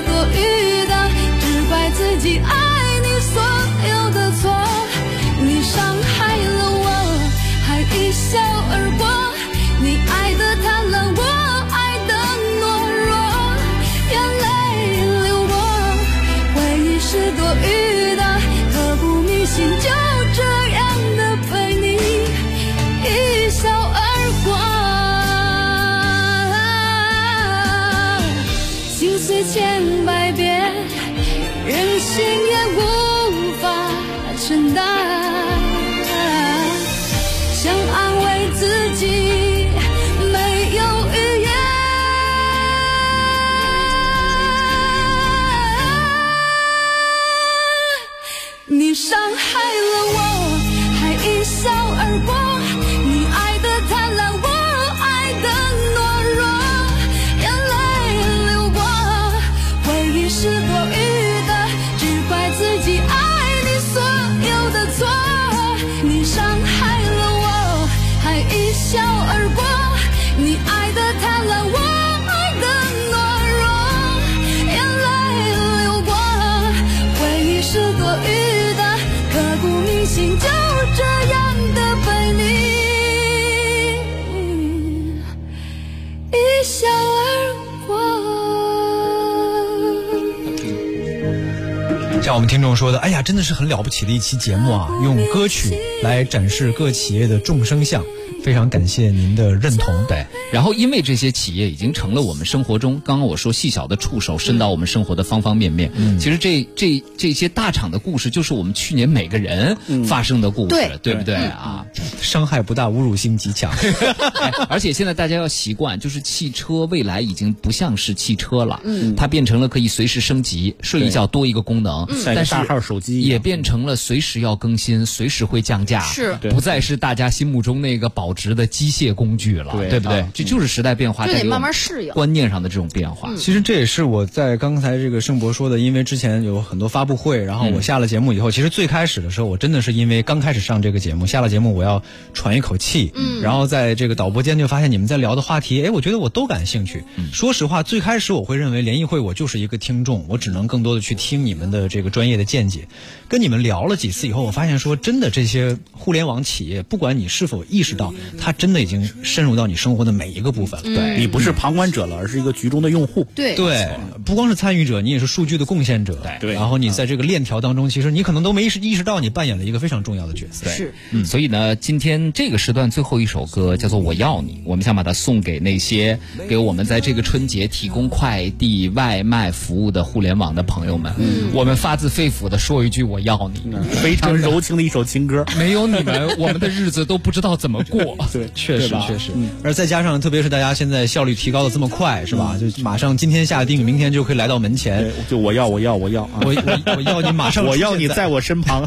我们听众说的，哎呀，真的是很了不起的一期节目啊！用歌曲来展示各企业的众生相，非常感谢您的认同。对，然后因为这些企业已经成了我们生活中，刚刚我说细小的触手伸到我们生活的方方面面。嗯。其实这这这些大厂的故事，就是我们去年每个人发生的故事，对对不对？嗯啊？伤害不大，侮辱性极强。哎而且现在大家要习惯，就是汽车未来已经不像是汽车了，嗯。它变成了可以随时升级，睡一觉多一个功能，但是大号手机也变成了随时要更新，随时会降价，是。不再是大家心目中那个保值的机械工具了，对。对不对就是时代变化就得慢慢适应观念上的这种变化。其实这也是我在刚才这个盛博说的，因为之前有很多发布会，然后我下了节目以后，其实最开始的时候，我真的是因为刚开始上这个节目，下了节目我要喘一口气，嗯然后在这个导播间就发现你们在聊的话题，哎，我觉得我都感兴趣。说实话，最开始我会认为联谊会我就是一个听众，我只能更多的去听你们的这个专业的见解。跟你们聊了几次以后，我发现说真的，这些互联网企业，不管你是否意识到，它真的已经深入到你生活的每一个部分了。嗯你不是旁观者了，而是一个局中的用户。对对，不光是参与者，你也是数据的贡献者。对然后你在这个链条当中，其实你可能都没意识意识到，你扮演了一个非常重要的角色。是，嗯，所以呢，今天这个时段最后一首歌叫做《我要你》，我们想把它送给那些给我们在这个春节提供快递、外卖服务的互联网的朋友们。嗯，我们发自肺腑的说一句：我要你，非常柔情的一首情歌。没有你们，我们的日子都不知道怎么过。对，确实确实，而再加上特别是大家现在效率提高的这么快，是吧？就马上今天下定，明天就可以来到门前对。，就我要，我要，我要啊！我我我要你马上我要你在我身旁，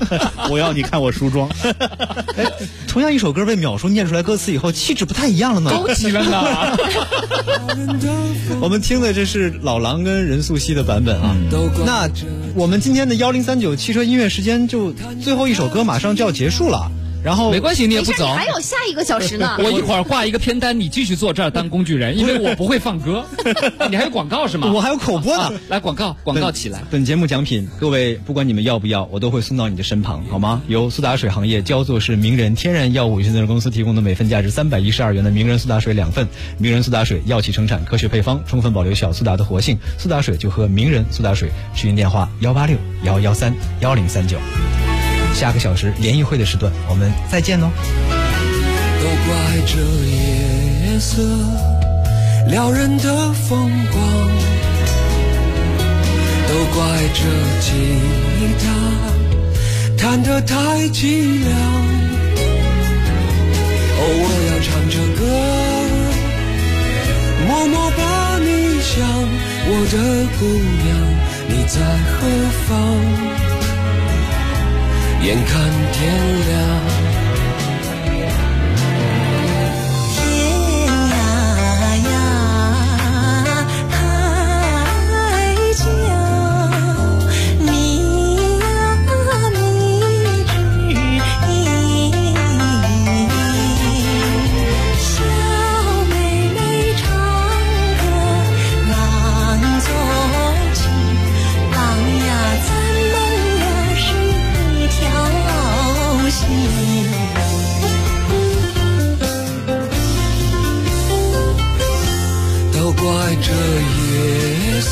我要你看我梳妆。同样一首歌被秒叔念出来歌词以后，气质不太一样了呢。高级了呢。我们听的这是老狼跟任素汐的版本啊。那我们今天的幺零三九汽车音音乐时间就最后一首歌马上就要结束了，然后没关系，你也，不走。还有下一个小时呢。我一会儿挂一个片单，你继续坐这儿当工具人，因为我不会放歌。你还有广告是吗？我还有口播呢啊。来广告，广告起来。本节目奖品，各位不管你们要不要，我都会送到你的身旁，好吗？由苏打水行业焦作市名人天然药物有限责任公司提供的每份价值三百一十二元的名人苏打水两份。名人苏打水药企生产，科学配方，充分保留小苏打的活性。苏打水就喝名人苏打水。咨询电话幺八六幺幺三幺零三九。下个小时联谊会的时段，我们再见喽。都怪这夜色撩人的风光，都怪这吉他弹得太凄凉。哦，我要唱着歌，默默把你想，我的姑娘，你在何方？眼看天亮。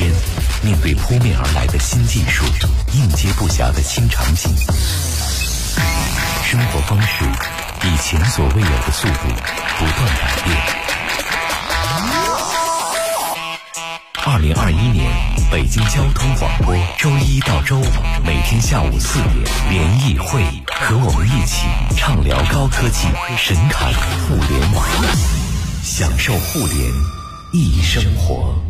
间面对扑面而来的新技术，应接不暇的新场景。生活方式以前所未有的速度不断改变。二零二一年，北京交通广播周一到周五每天下午四点联谊会，和我们一起畅聊高科技，神侃互联网，享受互联易生活。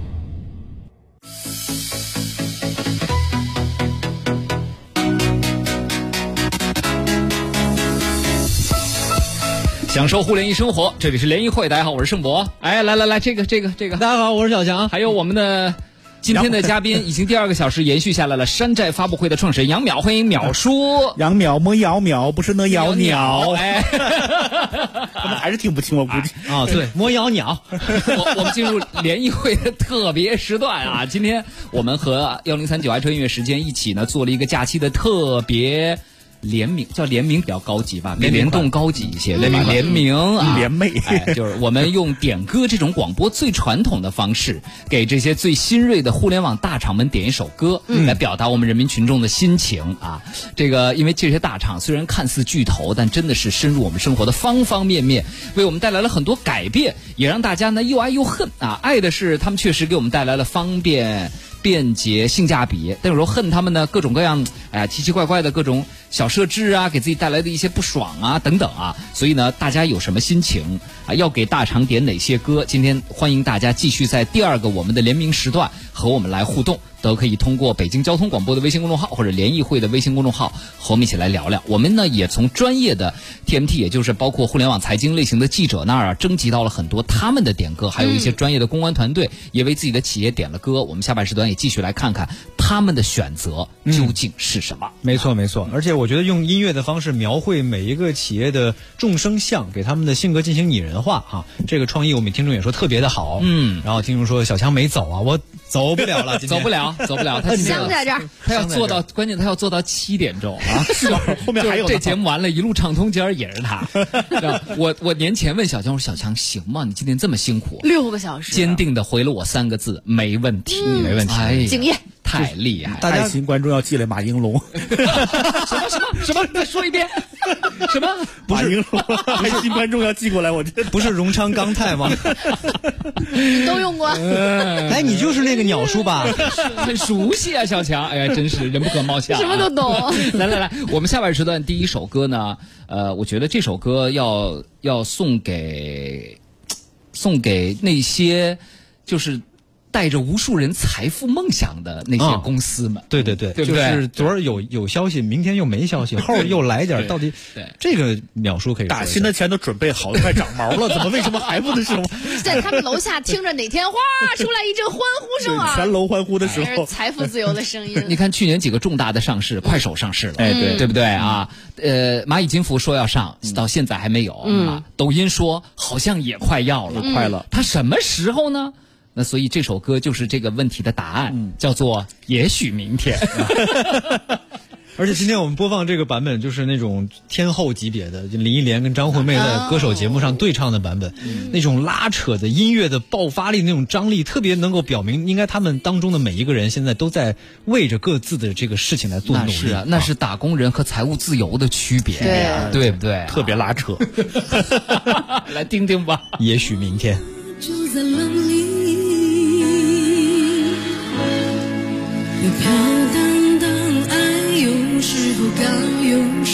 享受互联易生活，这里是联谊会，大家好，我是盛博。哎，来来来，这个这个这个，大家好，我是小强，还有我们的今天的嘉宾，已经第二个小时延续下来了。山寨发布会的创始人杨淼，欢迎淼叔。杨淼么淼淼，不是那淼鸟，哎，他们还是听不清，我估计啊，对，摸鸟鸟。我我们进入联谊会的特别时段啊，今天我们和幺零三九爱车音乐时间一起呢，做了一个假期的特别。联名叫联名比较高级吧，比联动高级一些，对吧？联名啊，联袂，哎，就是我们用点歌这种广播最传统的方式，给这些最新锐的互联网大厂们点一首歌，来表达我们人民群众的心情啊。这个，因为这些大厂虽然看似巨头，但真的是深入我们生活的方方面面，为我们带来了很多改变，也让大家呢又爱又恨啊。爱的是他们确实给我们带来了方便。便捷、性价比，但有时候恨他们呢，各种各样，哎呀，奇奇怪怪的各种小设置啊，给自己带来的一些不爽啊，等等啊。所以呢，大家有什么心情啊？要给大厂点哪些歌？今天欢迎大家继续在第二个我们的联名时段和我们来互动，都可以通过北京交通广播的微信公众号或者联谊会的微信公众号和我们一起来聊聊。我们呢也从专业的 TMT，也就是包括互联网财经类型的记者那儿啊，征集到了很多他们的点歌，还有一些专业的公关团队也为自己的企业点了歌。我们下半时段也继续来看看他们的选择究竟是什么。没错，没错。而且我觉得用音乐的方式描绘每一个企业的众生相，给他们的性格进行拟人化哈、这个创意我们听众也说特别的好。嗯，然后听众说小强没走啊，我走不了了，今天走不了，走不了。他今天香在这儿，他要做到，关键他要做到七点钟啊！是后面还有这节目完了，一路畅通，今儿也是他。我我年前问小强，我说小强行吗？你今天这么辛苦，六个小时，坚定的回了我三个字：没问题，嗯没问题。哎敬业，太厉害！爱心观众要寄来马应龙，什么什么什么？再说一遍，什么？马应龙，爱心 观众要寄过来，我这不是荣昌钢泰吗？都用过。哎，你就是那个鸟叔吧？很熟悉啊，小强。哎呀，真是人不可貌相、啊，什么都懂 来来来，我们下半时段第一首歌呢，呃，我觉得这首歌要要送给送给那些就是带着无数人财富梦想的那些嗯公司们。对对对，对对就是昨儿有有消息，明天又没消息，后儿又来点儿，到底对这个秒叔可以打新的钱都准备好，快长毛了，怎么 为什么还不的时候？在他们楼下听着哪天哗出来一阵欢呼声啊，全楼欢呼的时候，财富自由的声音。你看去年几个重大的上市，快手上市了，哎对对不对啊？呃，蚂蚁金服说要上，到现在还没有嗯啊。抖音说好像也快要了，快了。它什么时候呢？那所以这首歌就是这个问题的答案，叫做也许明天。而且今天我们播放这个版本，就是那种天后级别的，就林忆莲跟张惠妹在歌手节目上对唱的版本，那种拉扯的音乐的爆发力，那种张力，特别能够表明，应该他们当中的每一个人现在都在为着各自的这个事情来做努力。那是啊，那是打工人和财务自由的区别呀，对不对？特别拉扯。来听听吧，也许明天。就在又，飘荡荡爱，有时候高，有时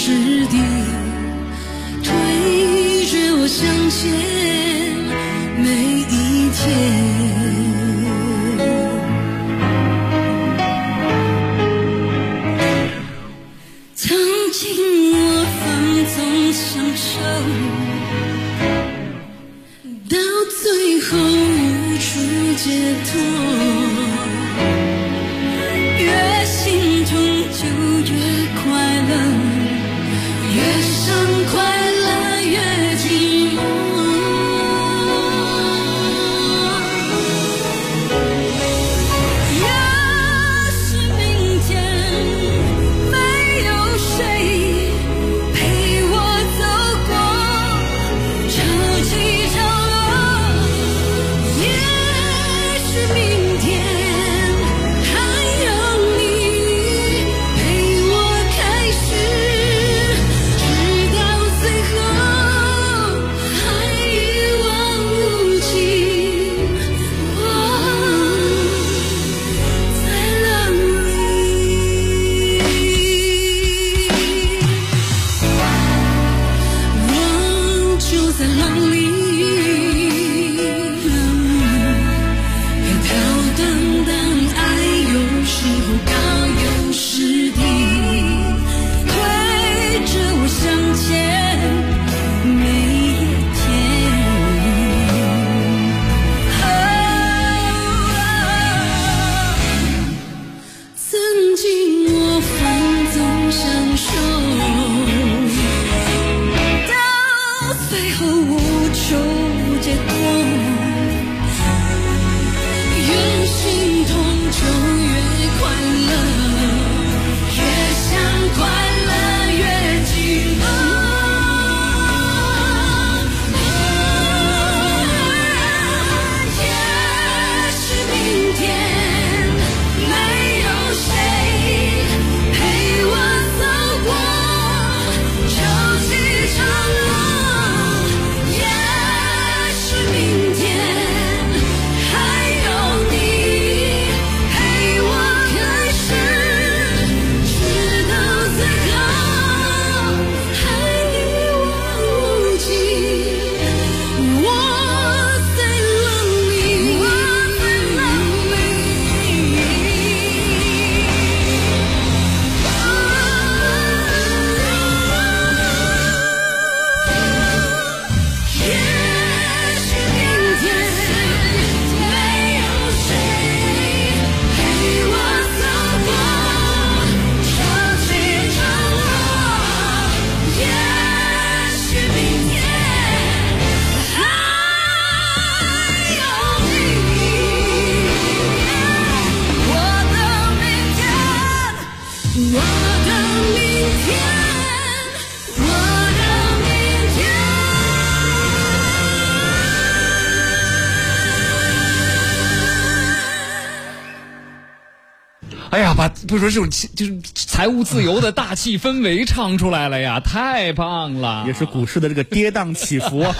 哎呀，把不是说这种气就是财务自由的大气氛围唱出来了呀，太棒了！也是股市的这个跌宕起伏啊，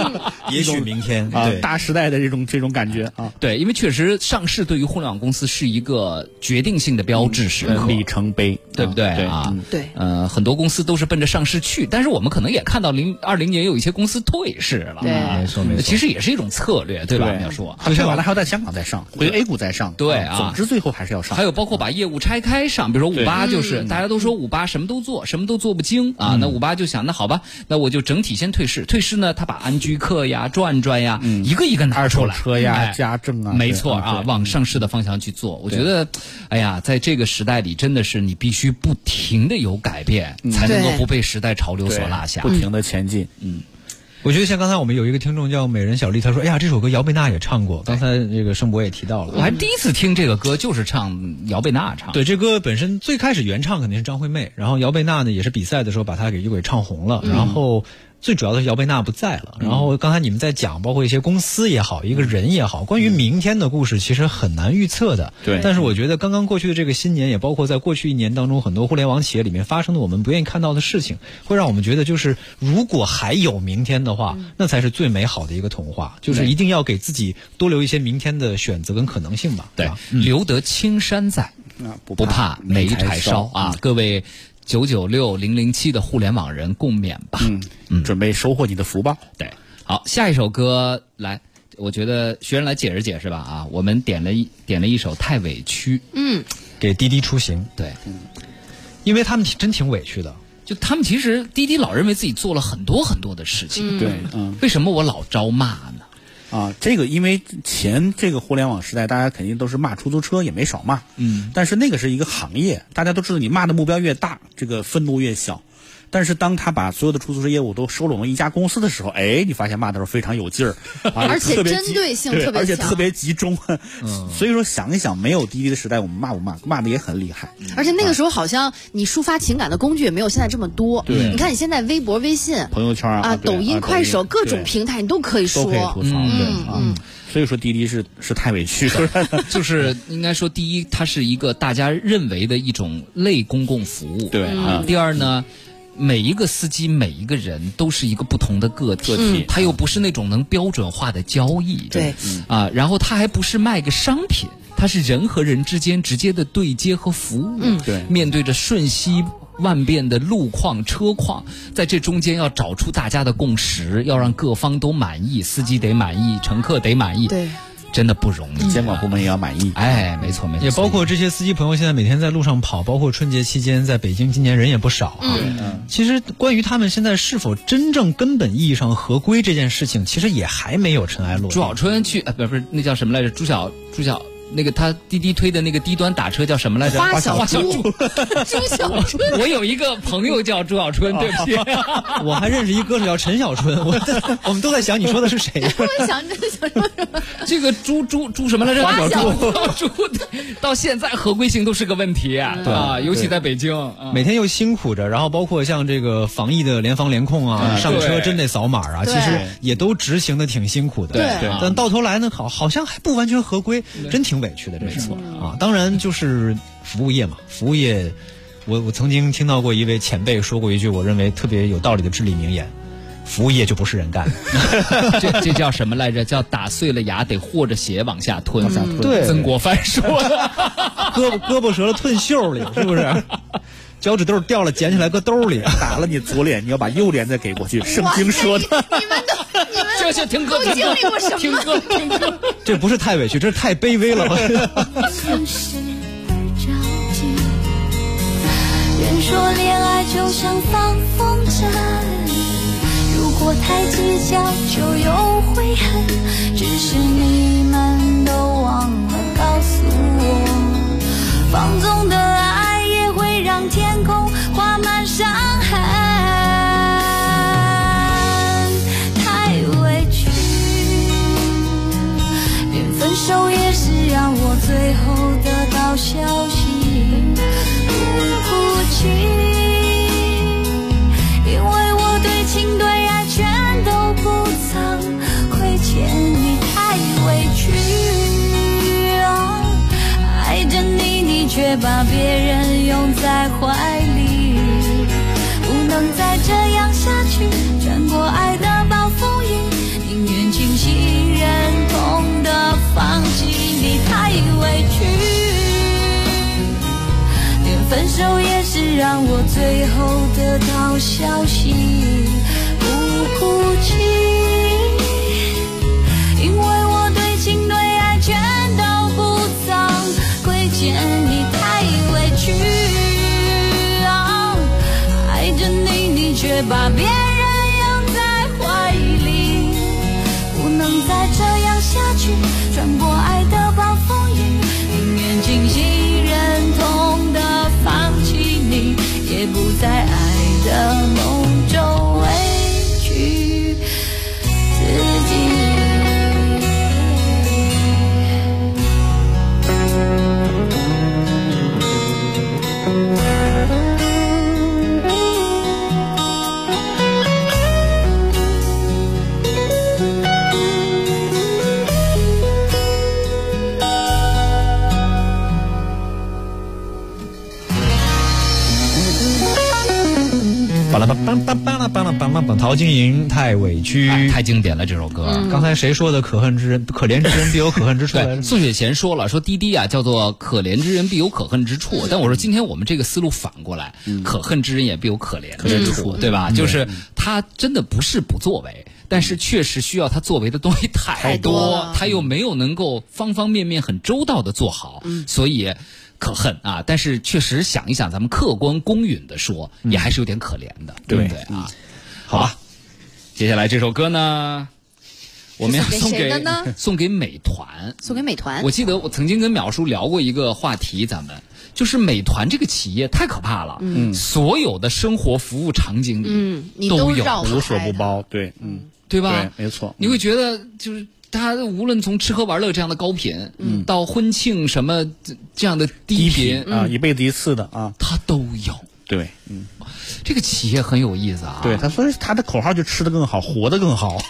也许明天啊大时代的这种这种感觉啊，对，因为确实上市对于互联网公司是一个决定性的标志时刻，里程碑，对不对对啊呃，很多公司都是奔着上市去，但是我们可能也看到零二零年有一些公司退市了，对啊没错没错其实也是一种策略，对吧？要说，它退完了还要在香港再上，回 A 股再上，对啊总之最后还是要上。还有包括把业务拆开上，比如说五八就是、嗯大家都说五八什么都做，什么都做不精啊。那五八就想，那好吧，那我就整体先退市。退市呢，他把安居客呀、转转呀，一个一个拿出来，二手车呀哎家政啊没错啊，往上市的方向去做。我觉得，哎呀，在这个时代里，真的是你必须不停的有改变，才能够不被时代潮流所落下。不停的前进，嗯。我觉得像刚才我们有一个听众叫美人小丽，她说：“哎呀，这首歌姚贝娜也唱过。”刚才这个盛博也提到了，我还第一次听这个歌，就是唱姚贝娜唱的。对，这歌本身最开始原唱肯定是张惠妹，然后姚贝娜呢也是比赛的时候把她给又给唱红了，嗯然后最主要的是姚贝娜不在了，然后刚才你们在讲，包括一些公司也好，一个人也好，关于明天的故事其实很难预测的。对。但是我觉得刚刚过去的这个新年，也包括在过去一年当中很多互联网企业里面发生的我们不愿意看到的事情，会让我们觉得就是如果还有明天的话，那才是最美好的一个童话，就是一定要给自己多留一些明天的选择跟可能性吧。对。吧，留得青山在，啊不不怕没柴柴烧啊！各位九九六零零七的互联网人共勉吧。嗯，准备收获你的福报。对，好，下一首歌来，我觉得学人来解释解释吧啊！我们点了一点了一首《太委屈》，嗯，给滴滴出行，对，因为他们真挺委屈的。就他们其实滴滴老认为自己做了很多很多的事情，对，嗯，为什么我老招骂呢？啊，这个因为前这个互联网时代，大家肯定都是骂出租车，也没少骂。嗯，但是那个是一个行业，大家都知道，你骂的目标越大，这个愤怒越小。但是当他把所有的出租车业务都收拢了一家公司的时候，哎，你发现骂的时候非常有劲儿，啊而且针对性特别强而且特别集中。所以说想一想，没有滴滴的时代，我们骂不骂？骂的也很厉害。而且那个时候好像你抒发情感的工具也没有现在这么多。对你看你现在微博、微信、朋友圈啊啊、抖音、啊快手各种平台你都可以说。都可以吐槽，对嗯啊嗯。所以说滴滴是是太委屈了。就是应该说，第一，它是一个大家认为的一种类公共服务，对啊。嗯第二呢，每一个司机、每一个人都是一个不同的个体，个体他又不是那种能标准化的交易，对。啊，然后他还不是卖个商品，他是人和人之间直接的对接和服务，嗯。对。面对着瞬息。万变的路况、车况，在这中间要找出大家的共识，要让各方都满意，司机得满意，乘客得满意，对，真的不容易。监管部门也要满意。哎，没错没错，也包括这些司机朋友现在每天在路上跑，包括春节期间在北京，今年人也不少啊。嗯其实关于他们现在是否真正根本意义上合规这件事情，其实也还没有尘埃落定。朱小春去，呃，不是不是，那叫什么来着？朱小朱小。那个他滴滴推的那个低端打车叫什么来着？花小花小猪猪。朱小 春，我有一个朋友叫朱小春，对不起。我还认识一歌手叫陈小春，我我们都在想你说的是谁？我也想这想说什么？这个猪猪猪什么来着？花小猪猪，到现在合规性都是个问题啊，尤其在北京。啊每天又辛苦着，然后包括像这个防疫的联防联控啊，嗯上车真得扫码啊，其实也都执行的挺辛苦的。对对但到头来呢，好好像还不完全合规，真挺委屈的，这是没错啊。当然就是服务业嘛，服务业，我我曾经听到过一位前辈说过一句我认为特别有道理的至理名言：服务业就不是人干的。这这叫什么来着？叫打碎了牙得和着血往下吞。往下吞对曾国藩说的。胳膊胳膊折了吞袖里，是不是？脚趾头掉了，捡起来搁兜里。打了你左脸，你要把右脸再给过去。圣经说的。你们都你们行行，听歌，都经历过什么听歌，听歌。这不是太委屈，这是太卑微了。算是会着急。人说恋爱就像放风筝，如果太计较就有悔恨。只是你们都忘了告诉我，放纵的爱也会让天空画满伤手也是让我最后得到消息。不哭泣，因为我对情对爱全都不曾亏欠你，太委屈、啊。爱着你，你却把别人。哭泣。是让我最后得到消息，不哭巴拉巴巴巴巴拉巴拉巴拉巴，陶晶莹太委屈，哎太经典了这首歌。嗯。刚才谁说的可恨之人，可怜之人必有可恨之处？对，宋雪贤说了，说滴滴啊叫做可怜之人必有可恨之嗯。处，但我说今天我们这个思路反过来，可恨之人也必有可怜之处，嗯对吧？嗯。就是他真的不是不作为，但是确实需要他作为的东西太太多他又没有能够方方面面很周到的做好，所以。可恨啊！但是确实想一想，咱们客观公允的说，也还是有点可怜的，对不对啊？好吧，接下来这首歌呢，我们要是送送给给谁的呢送给美团。送给美团我。记得我曾经跟淼叔聊过一个话题，咱们就是美团这个企业太可怕了，嗯所有的生活服务场景里，嗯你都有无所不包，对，嗯，对吧？对，没错。你会觉得就是它无论从吃喝玩乐这样的高频，嗯。到婚庆什么这这样的低频啊，一辈子一次的啊，他都有。对，嗯，这个企业很有意思啊，对他，所以他的口号就吃的更好，活得更好。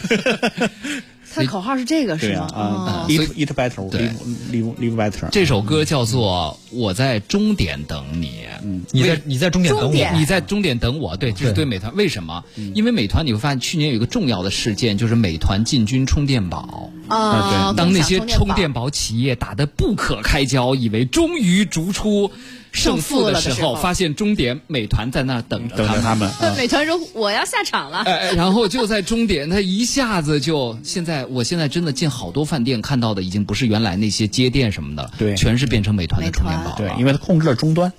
他的口号是这个是吗？对啊，，eat eat better, 对 live live better。这首歌叫做《我在终点等你》。嗯，你在你在终点等我，你在终点等我，对，这是对对美团。为什么？因为美团你会发现去年有一个重要的事件，就是美团进军充电宝。啊，当那些充电宝企业打得不可开交，以为终于逐出胜负的时候，发现终点美团在那儿等着等着他们，宝美团说我要下场了。然后就在终点，他一下子就现在，我现在真的进好多饭店看到的，已经不是原来那些街店什么的，对全是变成美团的充电宝了。对，因为他控制了终端。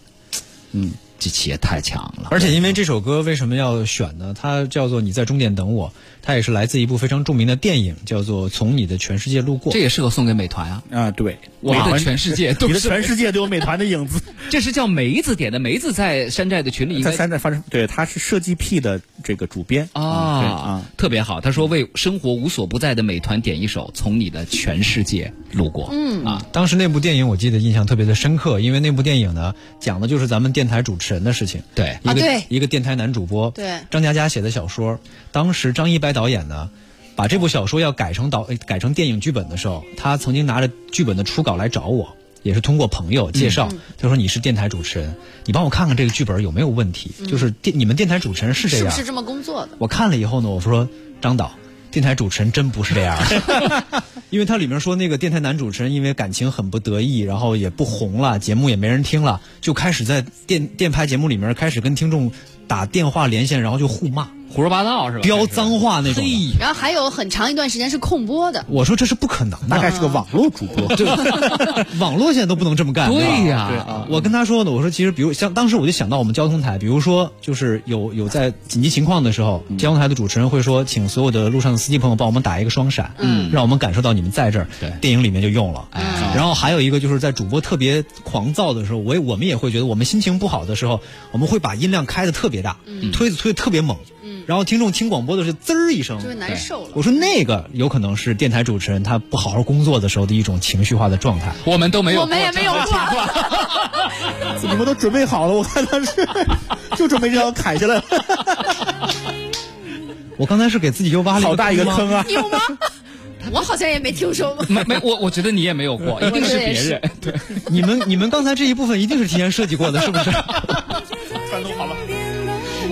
嗯，这企业太强了，而且因为这首歌为什么要选呢？它叫做《你在终点等我》，它也是来自一部非常著名的电影，叫做《从你的全世界路过这》。也适合送给美团啊。啊，对，我的美团全世界都你的全世界都有美团的影子。这是叫梅子点的，梅子在山寨的群里在山寨发生，对，他是设计 P 的这个主编啊、对啊，特别好。他说为生活无所不在的美团点一首《从你的全世界路过》。嗯啊，当时那部电影我记得印象特别的深刻，因为那部电影呢讲的就是咱们电台主持人的事情。对一个、啊一个电台男主播，对张嘉佳写的小说，当时张一白导演呢。把这部小说要改成导呃改成电影剧本的时候，他曾经拿着剧本的初稿来找我，也是通过朋友介绍，他说你是电台主持人，你帮我看看这个剧本有没有问题，就是电你们电台主持人是这样，是不是这么工作的？我看了以后呢，我说张导，电台主持人真不是这样。的，因为它里面说那个电台男主持人因为感情很不得意，然后也不红了，节目也没人听了，就开始在电电台节目里面开始跟听众打电话连线，然后就互骂、胡说八道是吧？飙脏话那种的。然后还有很长一段时间是空播的。我说这是不可能的，大概是个网络主播。对，网络现在都不能这么干。对呀我跟他说呢，我说其实比如像当时我就想到我们交通台，比如说就是有有在紧急情况的时候，交通台的主持人会说，请所有的路上的司机朋友帮我们打一个双闪，嗯让我们感受到你们在这儿。对电影里面就用了。哎然后还有一个就是在主播特别狂躁的时候，我也我们也会觉得我们心情不好的时候，我们会把音量开的特别大，推子推的特别猛，然后听众听广播的是滋儿一声，就会难受了。我说那个有可能是电台主持人他不好好工作的时候的一种情绪化的状态。我们都没有，我们也没有过。你们都准备好了，我看他是 就准备这样砍下来了。我刚才是给自己又挖了好大一个坑啊！有吗？我好像也没听说过。没没，我我觉得你也没有过，一定是别人。对，你们你们刚才这一部分一定是提前设计过的，是不是？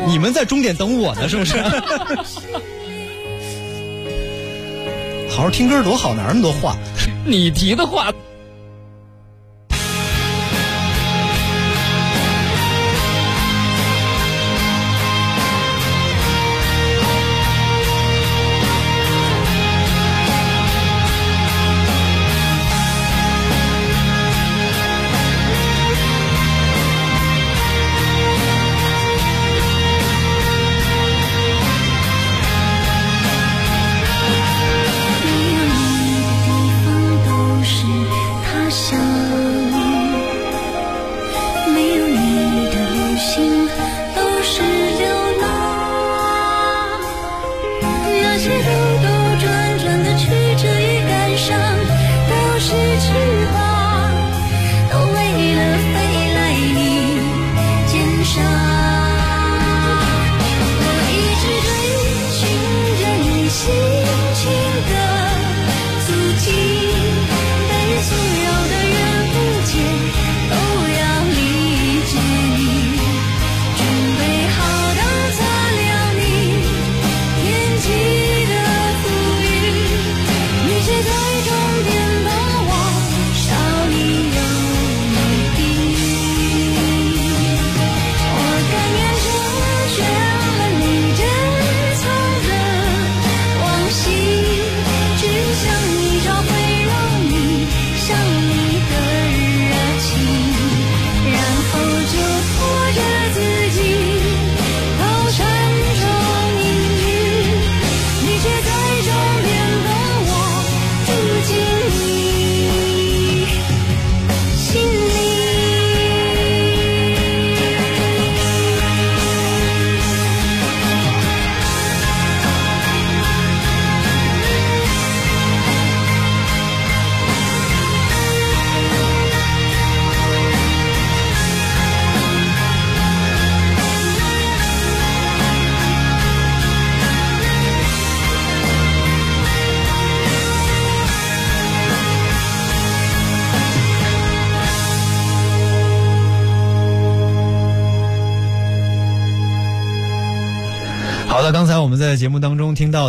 你们在终点等我呢，是不是？好好听歌多好，哪那么多话？你提的话。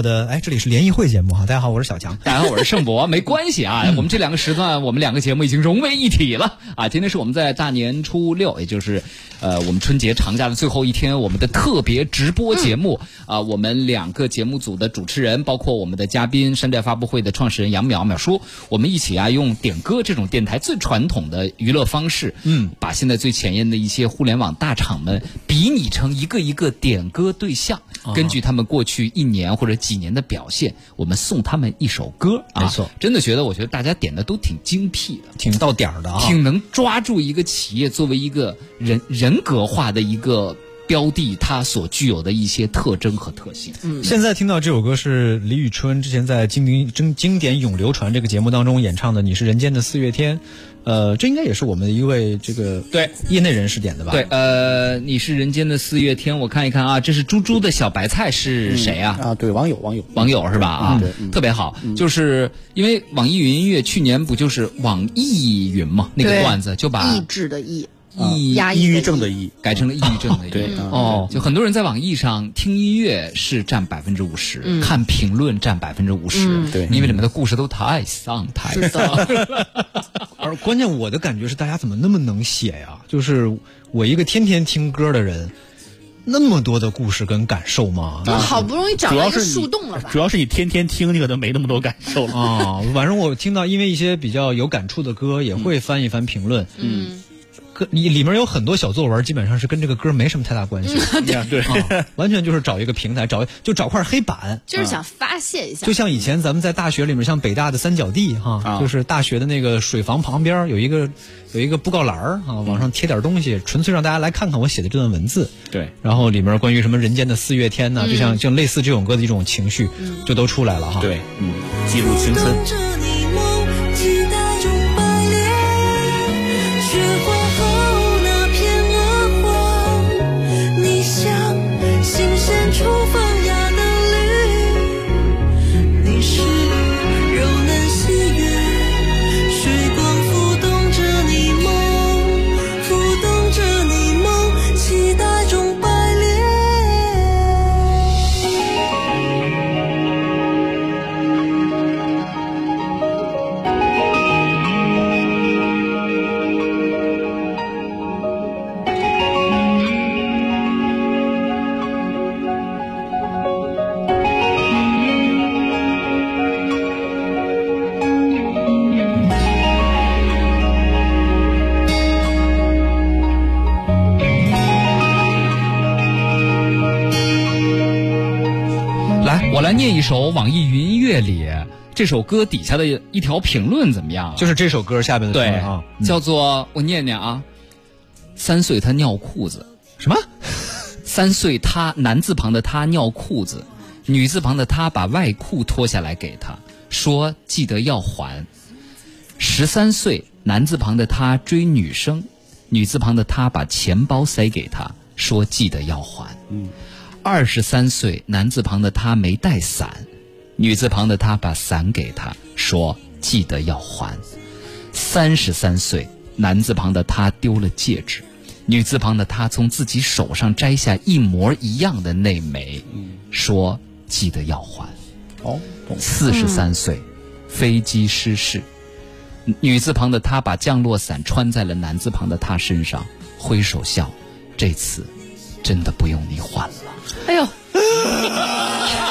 到的，哎，这里是联谊会节目哈，大家好，我是小强。大家好，我是盛博，没关系啊，我们这两个时段，我们两个节目已经融为一体了啊。今天是我们在大年初六，也就是呃我们春节长假的最后一天，我们的特别直播节目啊、我们两个节目组的主持人，包括我们的嘉宾，山寨发布会的创始人杨淼淼叔，我们一起啊用点歌这种电台最传统的娱乐方式，嗯，把现在最前沿的一些互联网大厂们比拟成一个一个点歌对象，啊根据他们过去一年或者几年的表现，我们送他们一首歌。啊、没错，真的觉得，我觉得大家点的都挺精辟的，挺到点儿的啊，挺能抓住一个企业作为一个人人格化的一个标的，它所具有的一些特征和特性。嗯。现在听到这首歌是李宇春之前在经典经经典永流传这个节目当中演唱的《你是人间的四月天》，呃，这应该也是我们一位这个对。业内人士点的吧？对，呃，你是人间的四月天，我看一看啊，这是猪猪的小白菜是谁啊？啊，对，网友网友。网友是吧？啊，对嗯。特别好，就是因为网易云音乐去年不就是网易云嘛，那个段子就把抑制的抑，抑压抑抑郁症的抑改成了抑郁症的抑。对嗯哦，就很多人在网易上听音乐是占百分之五十，嗯看评论占百分之五十嗯，对因为里面的故事都太丧太丧。而关键我的感觉是，大家怎么那么能写呀？就是我一个天天听歌的人，那么多的故事跟感受吗？我好不容易找到一个树洞了吧主？要是你天天听，你可能没那么多感受了。啊，晚上我听到因为一些比较有感触的歌，也会翻一翻评论。嗯，歌里里面有很多小作文，基本上是跟这个歌没什么太大关系。对啊，完全就是找一个平台，找就找块黑板，就是想发泄一下。就像以前咱们在大学里面，像北大的三角地哈，啊就是大学的那个水房旁边有一个有一个布告栏儿啊，往上贴点东西，纯粹让大家来看看我写的这段文字。对，然后里面关于什么人间的四月天呐、嗯就像像类似这种歌的一种情绪，就都出来了哈。对，嗯，记录青春。念一首网易云音乐里这首歌底下的一条评论，怎么样啊？就是这首歌下面的评对论啊，嗯叫做我念念啊，三岁他尿裤子，什么？三岁他男字旁的他尿裤子，女字旁的他把外裤脱下来给他，说记得要还。十三岁男字旁的他追女生，女字旁的他把钱包塞给他，说记得要还。嗯，二十三岁男字旁的他没带伞，女字旁的他把伞给他，说记得要还。三十三岁男字旁的他丢了戒指，女字旁的他从自己手上摘下一模一样的那枚，说记得要还。哦，四十三岁，飞机失事，女字旁的他把降落伞穿在了男字旁的他身上，挥手笑，这次真的不用你还了。哎呦，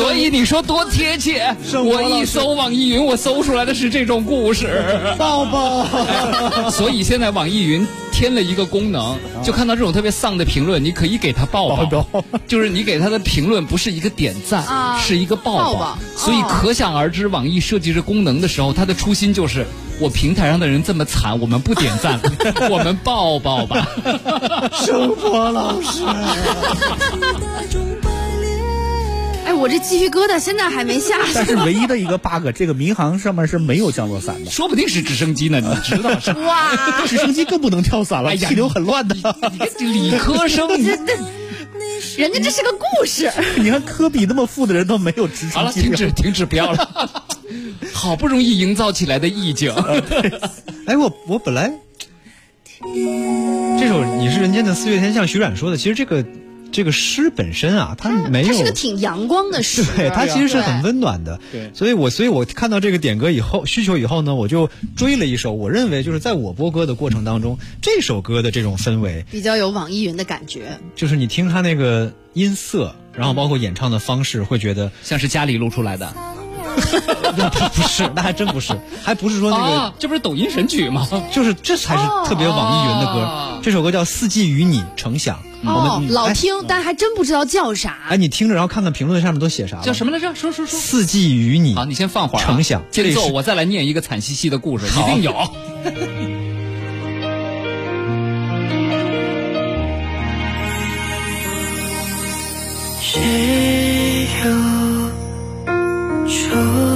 所以你说多贴切！我一搜网易云，我搜出来的是这种故事。抱抱。所以现在网易云添了一个功能，就看到这种特别丧的评论，你可以给他抱抱，就是你给他的评论不是一个点赞，啊是一个抱抱抱所以可想而知，网易设计这功能的时候，它的初心就是。我平台上的人这么惨，我们不点赞，我们抱抱吧。生活老师，哎，我这鸡皮疙瘩现在还没下去。但是唯一的一个 bug，这个民航上面是没有降落伞的，说不定是直升机呢，你知道是？哇，直升机更不能跳伞了，哎呀气流很乱的。理科生，这这，人家这是个故事。你看科比那么富的人都没有直好了，升机。停止，停止，不要了。好不容易营造起来的意境，哎，我我本来这首《你是人间的四月天》，像徐冉说的，其实这个这个诗本身啊，它没有它是个挺阳光的诗，对，它其实是很温暖的。对，所以我所以我看到这个点歌以后需求以后呢，我就追了一首，我认为就是在我播歌的过程当中，这首歌的这种氛围，比较有网易云的感觉。就是你听它那个音色，然后包括演唱的方式，会觉得像是家里录出来的。那 不是，那还真不是，还不是说那个，啊这不是抖音神曲吗？就是这才是特别网易云的歌。这首歌叫《四季与你成响》，我哦，们老听，但还真不知道叫啥。哎，你听着，然后看看评论上面都写啥了。叫什么来着？说说说。四季与你。好，你先放会儿啊。成响间奏，这是我再来念一个惨兮兮的故事，一定有。谁 有愁。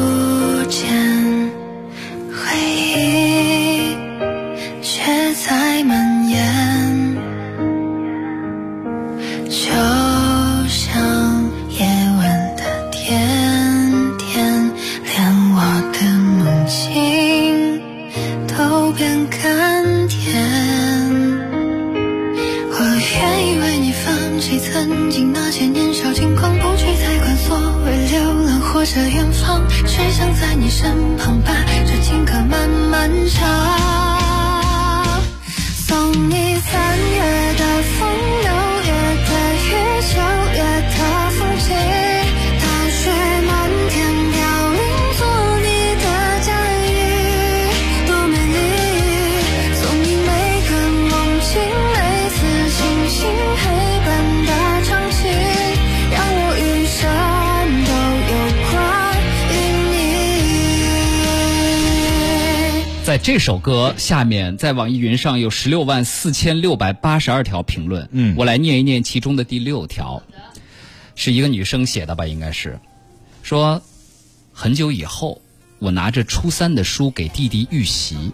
着远方，只想在你身旁把这情歌慢慢唱。送你这首歌下面，在网易云上有十六万四千六百八十二条评论。嗯我来念一念其中的第六条，是一个女生写的吧？应该是说，很久以后，我拿着初三的书给弟弟预习，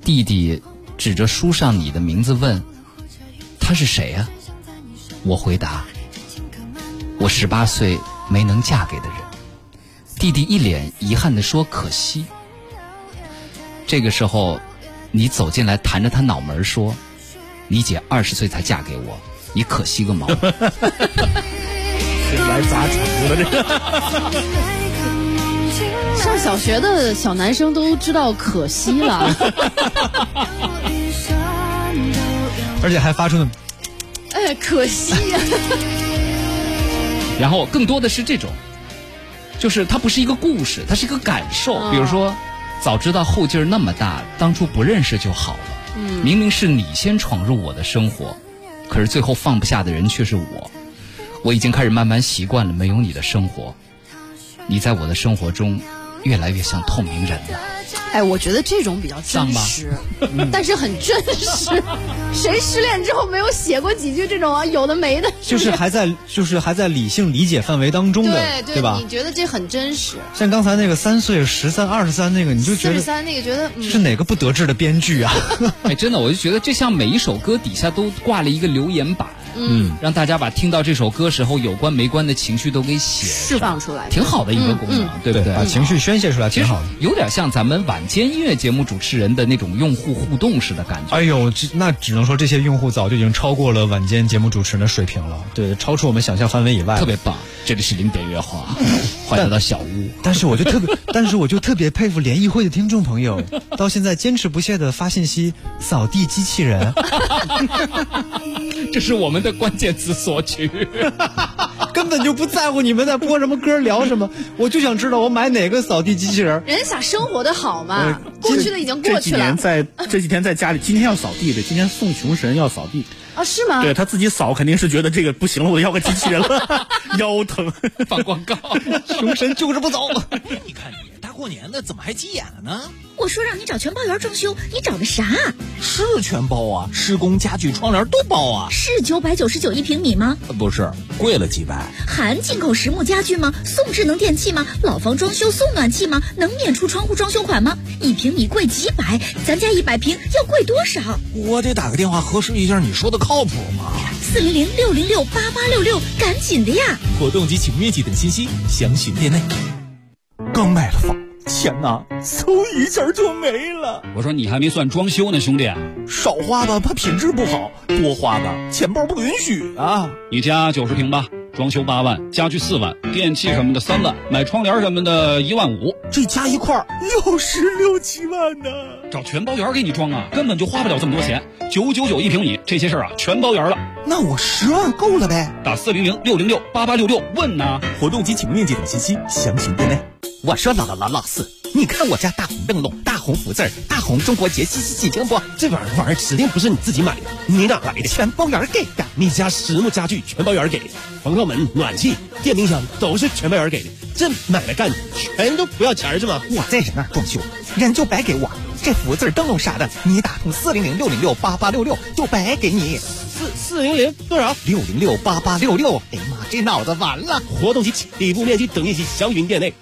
弟弟指着书上你的名字问：“他是谁呀、我回答：“我十八岁没能嫁给的人。”弟弟一脸遗憾地说：“可惜。”这个时候，你走进来，弹着他脑门说：“你姐二十岁才嫁给我，你可惜个毛！” 来砸场子了这个。上小学的小男生都知道可惜了，而且还发出了哎，可惜呀、然后更多的是这种，就是它不是一个故事，它是一个感受。嗯比如说，早知道后劲儿那么大，当初不认识就好了。嗯明明是你先闯入我的生活，可是最后放不下的人却是我。我已经开始慢慢习惯了没有你的生活，你在我的生活中越来越像透明人了。哎，我觉得这种比较真实，但是很真实。谁失恋之后没有写过几句这种啊有的没的？就是还在就是还在理性理解范围当中的，对吧你？觉得这很真实？像刚才那个三岁、十三、二十三那个，你就觉得十三那个觉得嗯是哪个不得志的编剧啊？哎，真的，我就觉得这像每一首歌底下都挂了一个留言板，嗯，让大家把听到这首歌时候有关没关的情绪都给写释放出来，挺好的一个功能，嗯对不对？把情绪宣泄出来挺好的。有点像咱们晚间音乐节目主持人的那种用户互动式的感觉。哎呦，这那只能说这些用户早就已经超过了晚间节目主持人的水平了，对，超出我们想象范围以外，特别棒。这里是零点乐话，欢迎来到小屋。但是我就特别，但是我就特别佩服联谊会的听众朋友，到现在坚持不懈的发信息扫地机器人，这是我们的关键词索取，根本就不在乎你们在播什么歌聊什么，我就想知道我买哪个扫地机器人。人家想生活的好嘛，过去的已经这几过去了年在 这几天在家里，今天要扫地的，今天送穷神要扫地，啊？是吗？对他自己扫肯定是觉得这个不行了，我要个机器人了，腰疼。放广告，穷神就是不走。你看你大过年的怎么还急眼了呢？我说让你找全包员装修，你找的啥？是全包啊，施工、家具、窗帘都包啊。是九百九十九一平米吗？呃不是，贵了几百。含进口实木家具吗？送智能电器吗？老房装修送暖气吗？能免除窗户装修款吗？一平米贵几百，咱家一百平要贵多少？我得打个电话核实一下，你说的靠谱吗？四零零六零六八八六六，赶紧的呀！活动及请面积等信息详询店内。刚买了房，钱钱呐，嗖一下就没了。我说你还没算装修呢，兄弟，少花吧，怕品质不好；多花吧，钱包不允许啊。你家九十平吧，装修八万，家具四万，电器什么的三万，买窗帘什么的一万五，这加一块儿又十六七万呢。找全包员给你装啊，根本就花不了这么多钱，九九九一平米，这些事儿啊全包圆了。那我十万够了呗？打四零零六零六八八六六问呐。活动及请面积等信息详情店内。我说老老老老四，你看我家大红灯笼、大红福字儿、大红中国结，稀稀几听不？这玩意儿玩意儿指定不是你自己买的，你哪来的？全包圆给的。你家实木家具全包圆给的，防盗门、暖气、电冰箱都是全包圆给的。这买卖干的全都不要钱是吗？我在人那儿装修，人就白给我。这福字儿灯笼啥的，你打通四零零六零六八八六六就白给你。四四零零多少？六零六八八六六。哎呀妈，这脑子完了！活动及底部面积等信息详询店内。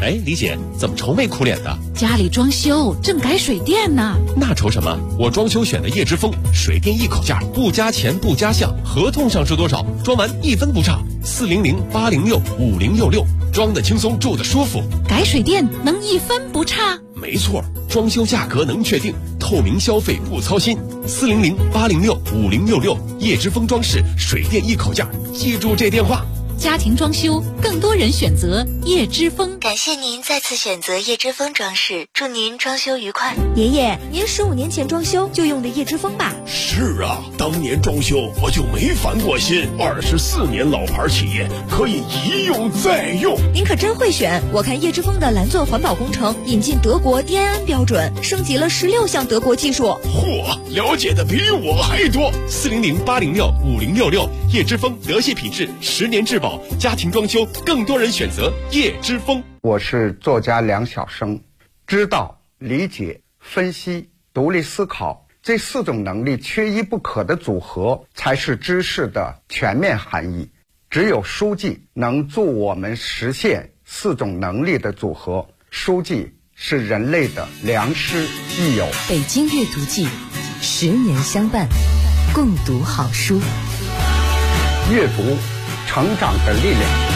哎，李姐，怎么愁眉苦脸的？家里装修正改水电呢。那愁什么？我装修选的叶之风，水电一口价，不加钱不加项，合同上是多少，装完一分不差。四零零八零六五零六六，装的轻松，住的舒服。改水电能一分不差？没错，装修价格能确定，透明消费不操心。四零零八零六五零六六，叶之风装饰，水电一口价，记住这电话。家庭装修，更多人选择叶之风。感谢您再次选择叶之风装饰，祝您装修愉快。爷爷，您十五年前装修就用的叶之风吧？是啊，当年装修我就没烦过心。二十四年老牌企业，可以一用再用。您可真会选！我看叶之风的蓝钻环保工程引进德国 DIN 标准，升级了十六项德国技术。嚯，了解的比我还多。四零零八零六五零六六，叶之风德系品质，十年质保。家庭装修，更多人选择叶之风。我是作家梁晓声，知道、理解、分析、独立思考这四种能力缺一不可的组合，才是知识的全面含义。只有书记能助我们实现四种能力的组合。书记是人类的良师益友。北京阅读季，十年相伴，共读好书。阅读。成长的力量。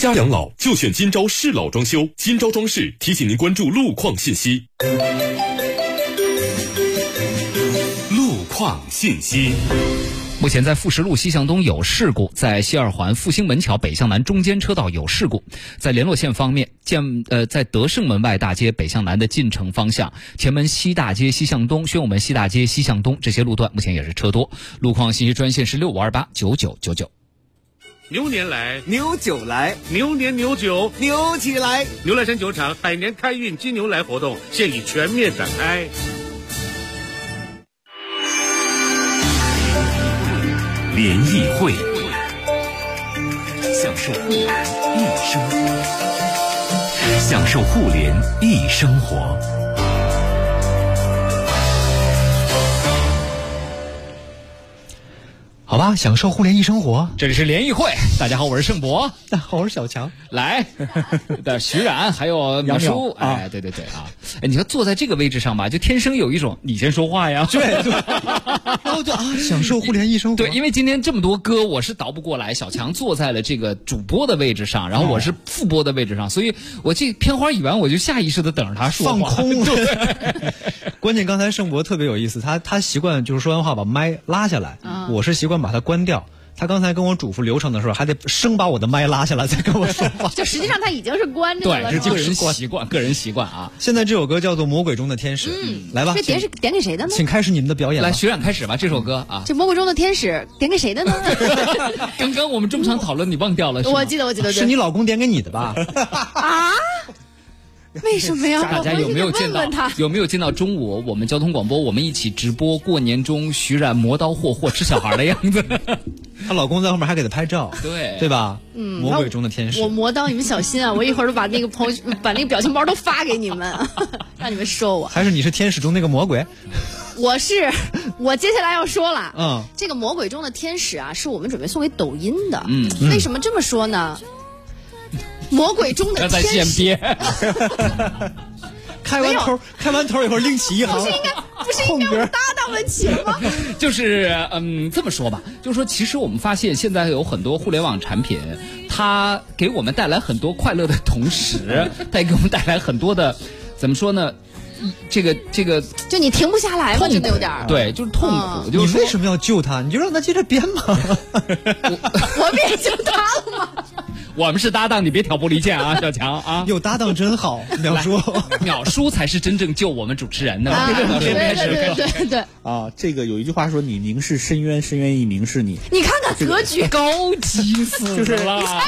家养老就选今朝适老装修，今朝装饰提醒您关注路况信息。路况信息。目前在富石路西向东有事故，在西二环复兴门桥北向南中间车道有事故。在联络线方面，建呃在德胜门外大街北向南的进城方向，前门西大街西向东、宣武门西大街西向东这些路段目前也是车多。路况信息专线是六五二八九九九九。牛年来，牛酒来，牛年牛酒牛起来！牛栏山酒厂百年开运金牛来活动现已全面展开。联谊会，享受互联易生活，享受互联一生活。好吧，享受互联易生活。这里是联谊会，大家好，我是盛博，大家好，我是小强。来，的徐冉还有淼叔，哎，对对对啊，哎，你说坐在这个位置上吧，就天生有一种你先说话呀，对 对，然后就啊，享受互联易生活。对，因为今天这么多歌，我是倒不过来，小强坐在了这个主播的位置上，然后我是副播的位置上，所以我这片花一完，我就下意识的等着他说放空。对，关键刚才盛博特别有意思，他他习惯就是说完话把麦拉下来，我是习惯把它关掉。他刚才跟我嘱咐流程的时候，还得生把我的麦拉下来再跟我说话。就实际上他已经是关着了，对，是个人习惯，个人习惯啊。现在这首歌叫做《魔鬼中的天使》，嗯，来吧，这点是点给谁的呢？请开始你们的表演。来，学长开始吧，这首歌啊。这《魔鬼中的天使》点给谁的呢？刚刚我们这么长讨论，你忘掉了？我记得，我记得，是你老公点给你的吧？啊！为什么呀？大家有没有见到他？有没有见到中午我们交通广播我们一起直播过年中徐冉磨刀霍霍吃小孩的样子？她老公在后面还给她拍照，对对吧？嗯魔鬼中的天使我。磨刀，你们小心啊！我一会儿把那个朋友把那个表情包都发给你们，让你们说我。还是你是天使中那个魔鬼？我是我接下来要说了，嗯这个魔鬼中的天使啊，是我们准备送给抖音的。嗯为什么这么说呢？魔鬼中的天使，现编，开完头，开完头以后另起一行不是应该不是应该搭档们起了吗？就是嗯，这么说吧，就是说，其实我们发现现在有很多互联网产品，它给我们带来很多快乐的同时，它也给我们带来很多的，怎么说呢？这个这个就你停不下来吗？真的有点儿。对，就是痛苦。嗯就是你为什么要救他？你就让他接着编嘛。我我别救他了吗？我们是搭档，你别挑拨离间啊，小强啊。有搭档真好，淼叔。淼叔才是真正救我们主持人的。对开始对对对对，啊，这个有一句话说：“你凝视深渊，深渊亦凝视你。你看看格局，高级死了。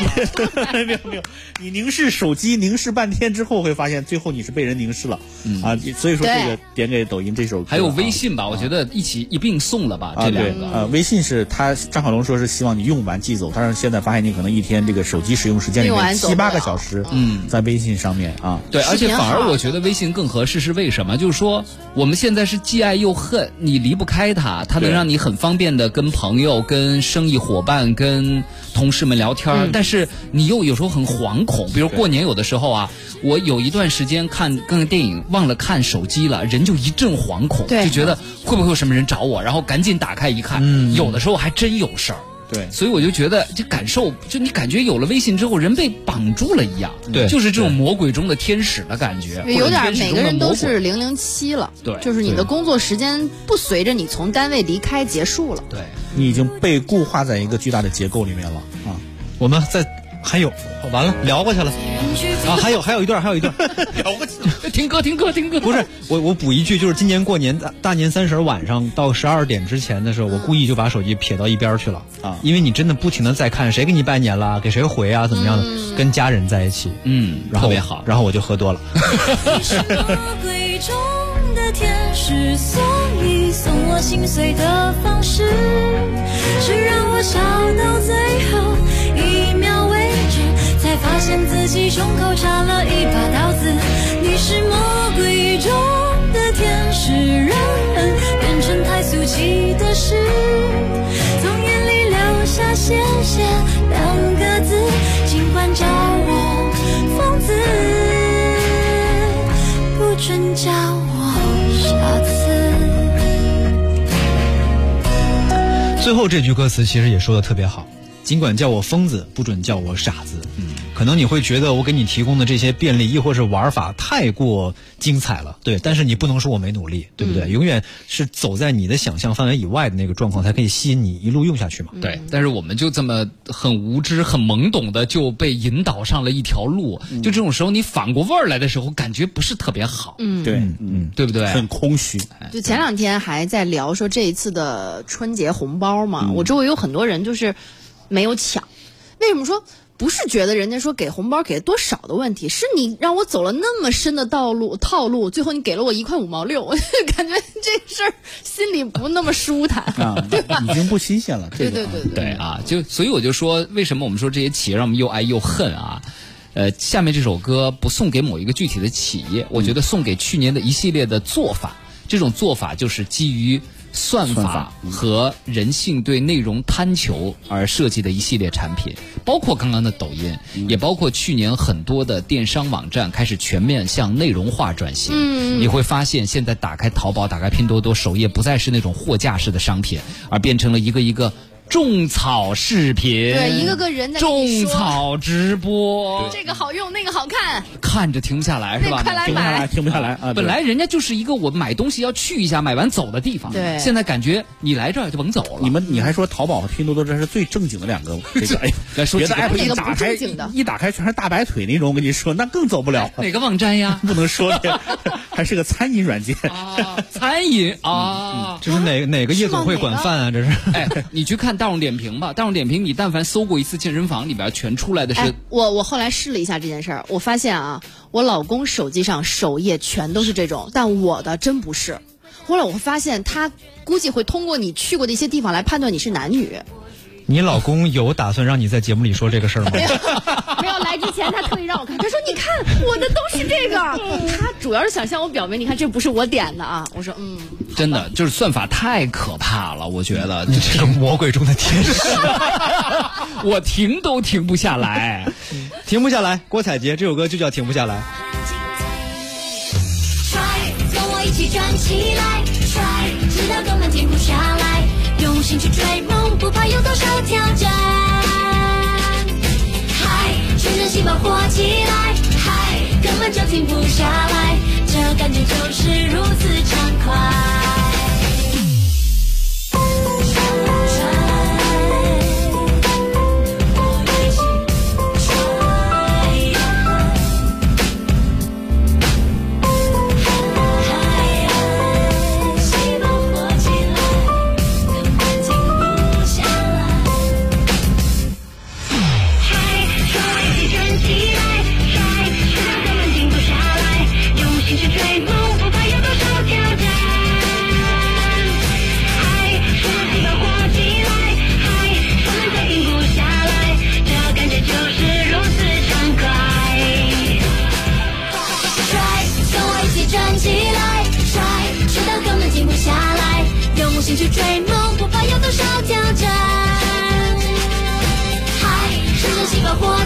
没有没有，你凝视手机凝视半天之后，会发现最后你是被人凝视了、啊！所以说这个点给抖音这首歌，还有微啊信吧，我觉得一起一并送了吧，这两，个。呃，微信是他张小龙说是希望你用完即走，但是现在发现你可能一天这个手机使用时间里面七八个小时，嗯在微信上面啊，对，而且反而我觉得微信更合适，是为什么？就是说我们现在是既爱又恨，你离不开它，它能让你很方便的跟朋友、跟生意伙伴、跟同事们聊天，嗯但是你又有时候很惶恐。比如过年有的时候啊，我有一段时间看看电影忘了看手机了，人就一阵惶恐，就觉得会不会有什么人找我，然后赶紧打开一看，嗯有的时候还真有事儿。对所以我就觉得，这感受，就你感觉有了微信之后，人被绑住了一样，对就是这种魔鬼中的天使的感觉，有点每个人都是零零七了，对就是你的工作时间不随着你从单位离开结束了。对。你已经被固化在一个巨大的结构里面了啊。我们再还有，完了聊过去了啊，还有还有一段，还有一段。聊过去了，听歌听歌听歌，不是我我补一句，就是今年过年大大年三十晚上到十二点之前的时候，我故意就把手机撇到一边去了啊因为你真的不停的在看谁给你拜年了，给谁回啊，怎么样的，跟家人在一起，嗯，然后特别好。然后我就喝多了。你是魔鬼中的天使，所以送我心碎的方式，是让我笑到最后发现自己胸口插了一把刀子。你是魔鬼中的天使，让人变成太俗气的事，从眼里流下谢谢两个字，尽管叫我疯子。不准叫我傻子。最后这句歌词其实也说的特别好，尽管叫我疯子，不准叫我傻子。嗯，可能你会觉得我给你提供的这些便利，亦或是玩法太过精彩了，对，但是你不能说我没努力，对不对？永远是走在你的想象范围以外的那个状况，才可以吸引你一路用下去嘛。对，但是我们就这么很无知、很懵懂的就被引导上了一条路，就这种时候你反过味儿来的时候，感觉不是特别好，嗯，对，嗯，对不对？很空虚。就前两天还在聊说这一次的春节红包嘛，我周围有很多人就是没有抢。为什么说不是觉得人家说给红包给多少的问题，是你让我走了那么深的道路套路，最后你给了我一块五毛六，我 就感觉这事儿心里不那么舒坦，啊，已经不新鲜了。这个啊对对对对啊，就所以我就说，为什么我们说这些企业让我们又爱又恨啊？呃，下面这首歌不送给某一个具体的企业，我觉得送给去年的一系列的做法。这种做法就是基于算算法法和人性对内容贪求而设计的一系列产品，包括刚刚的抖音，也包括去年很多的电商网站开始全面向内容化转型。嗯。你会发现，现在打开淘宝、打开拼多多首页，不再是那种货架式的商品，而变成了一个一个种草视频，对，一个个人在种草直播，这个好用，那个好看，看着停不下来是吧？那快来停不下来，买。停不下来啊！本来人家就是一个我买东西要去一下，买完走的地方。对现在感觉你来这儿就甭走了。你们你还说淘宝和拼多多这是最正经的两个，这个 哎呀，别的来说几个 app 一打开一打开全是大白腿那种，我跟你说那更走不了，哪个网站呀？不能说的，还是个餐饮软件。啊，餐饮啊，这是哪哪个夜总会管饭啊？这是。哎，你去看大众点评吧，大众点评你但凡搜过一次健身房，里边全出来的是、哎，我我后来试了一下这件事儿，我发现啊，我老公手机上首页全都是这种，但我的真不是。后来我会发现，他估计会通过你去过的一些地方来判断你是男女。你老公有打算让你在节目里说这个事儿吗？来之前，他特意让我看，他说：“你看我的都是这个。”他主要是想向我表明，你看这不是我点的啊。我说：“嗯。”真的就是算法太可怕了，我觉得你 这个魔鬼中的天使，我停都停不下来，停不下来。郭采洁这首歌就叫《停不下来》。跟我一起转起来，甩，直到根本停不下来，用心去追梦，不怕有多少挑战。嗨，全身细胞活起来，嗨，根本就停不下来，这感觉就是如此畅快。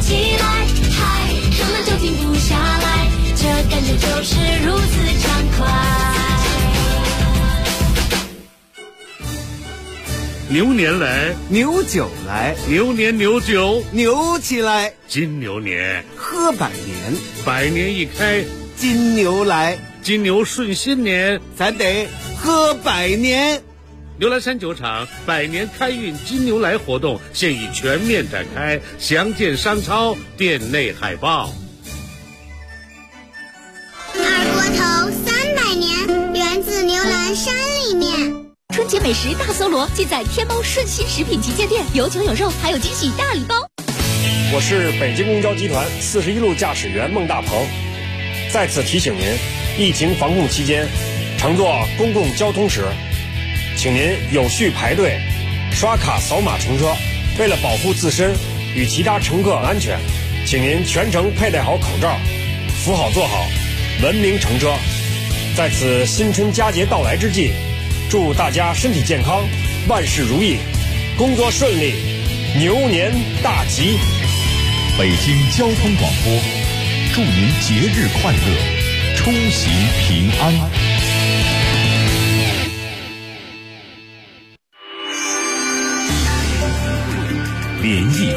起来，嗨，根本就停不下来，这感觉就是如此畅快。牛年来，牛酒来，牛年牛酒，牛起来，金牛年，喝百年，百年一开，金牛来，金牛顺新年，咱得喝百年。牛栏山酒厂百年开运金牛来活动现已全面展开，详见商超店内海报。二锅头三百年，源自牛栏山里面。春节美食大搜罗尽在天猫顺心食品旗舰店，有酒有肉，还有惊喜大礼包。我是北京公交集团四十一路驾驶员孟大鹏，在此提醒您，疫情防控期间，乘坐公共交通时，请您有序排队，刷卡扫码乘车。为了保护自身与其他乘客安全，请您全程佩戴好口罩，扶好坐好，文明乘车。在此新春佳节到来之际，祝大家身体健康，万事如意，工作顺利，牛年大吉。北京交通广播，祝您节日快乐，出行平安。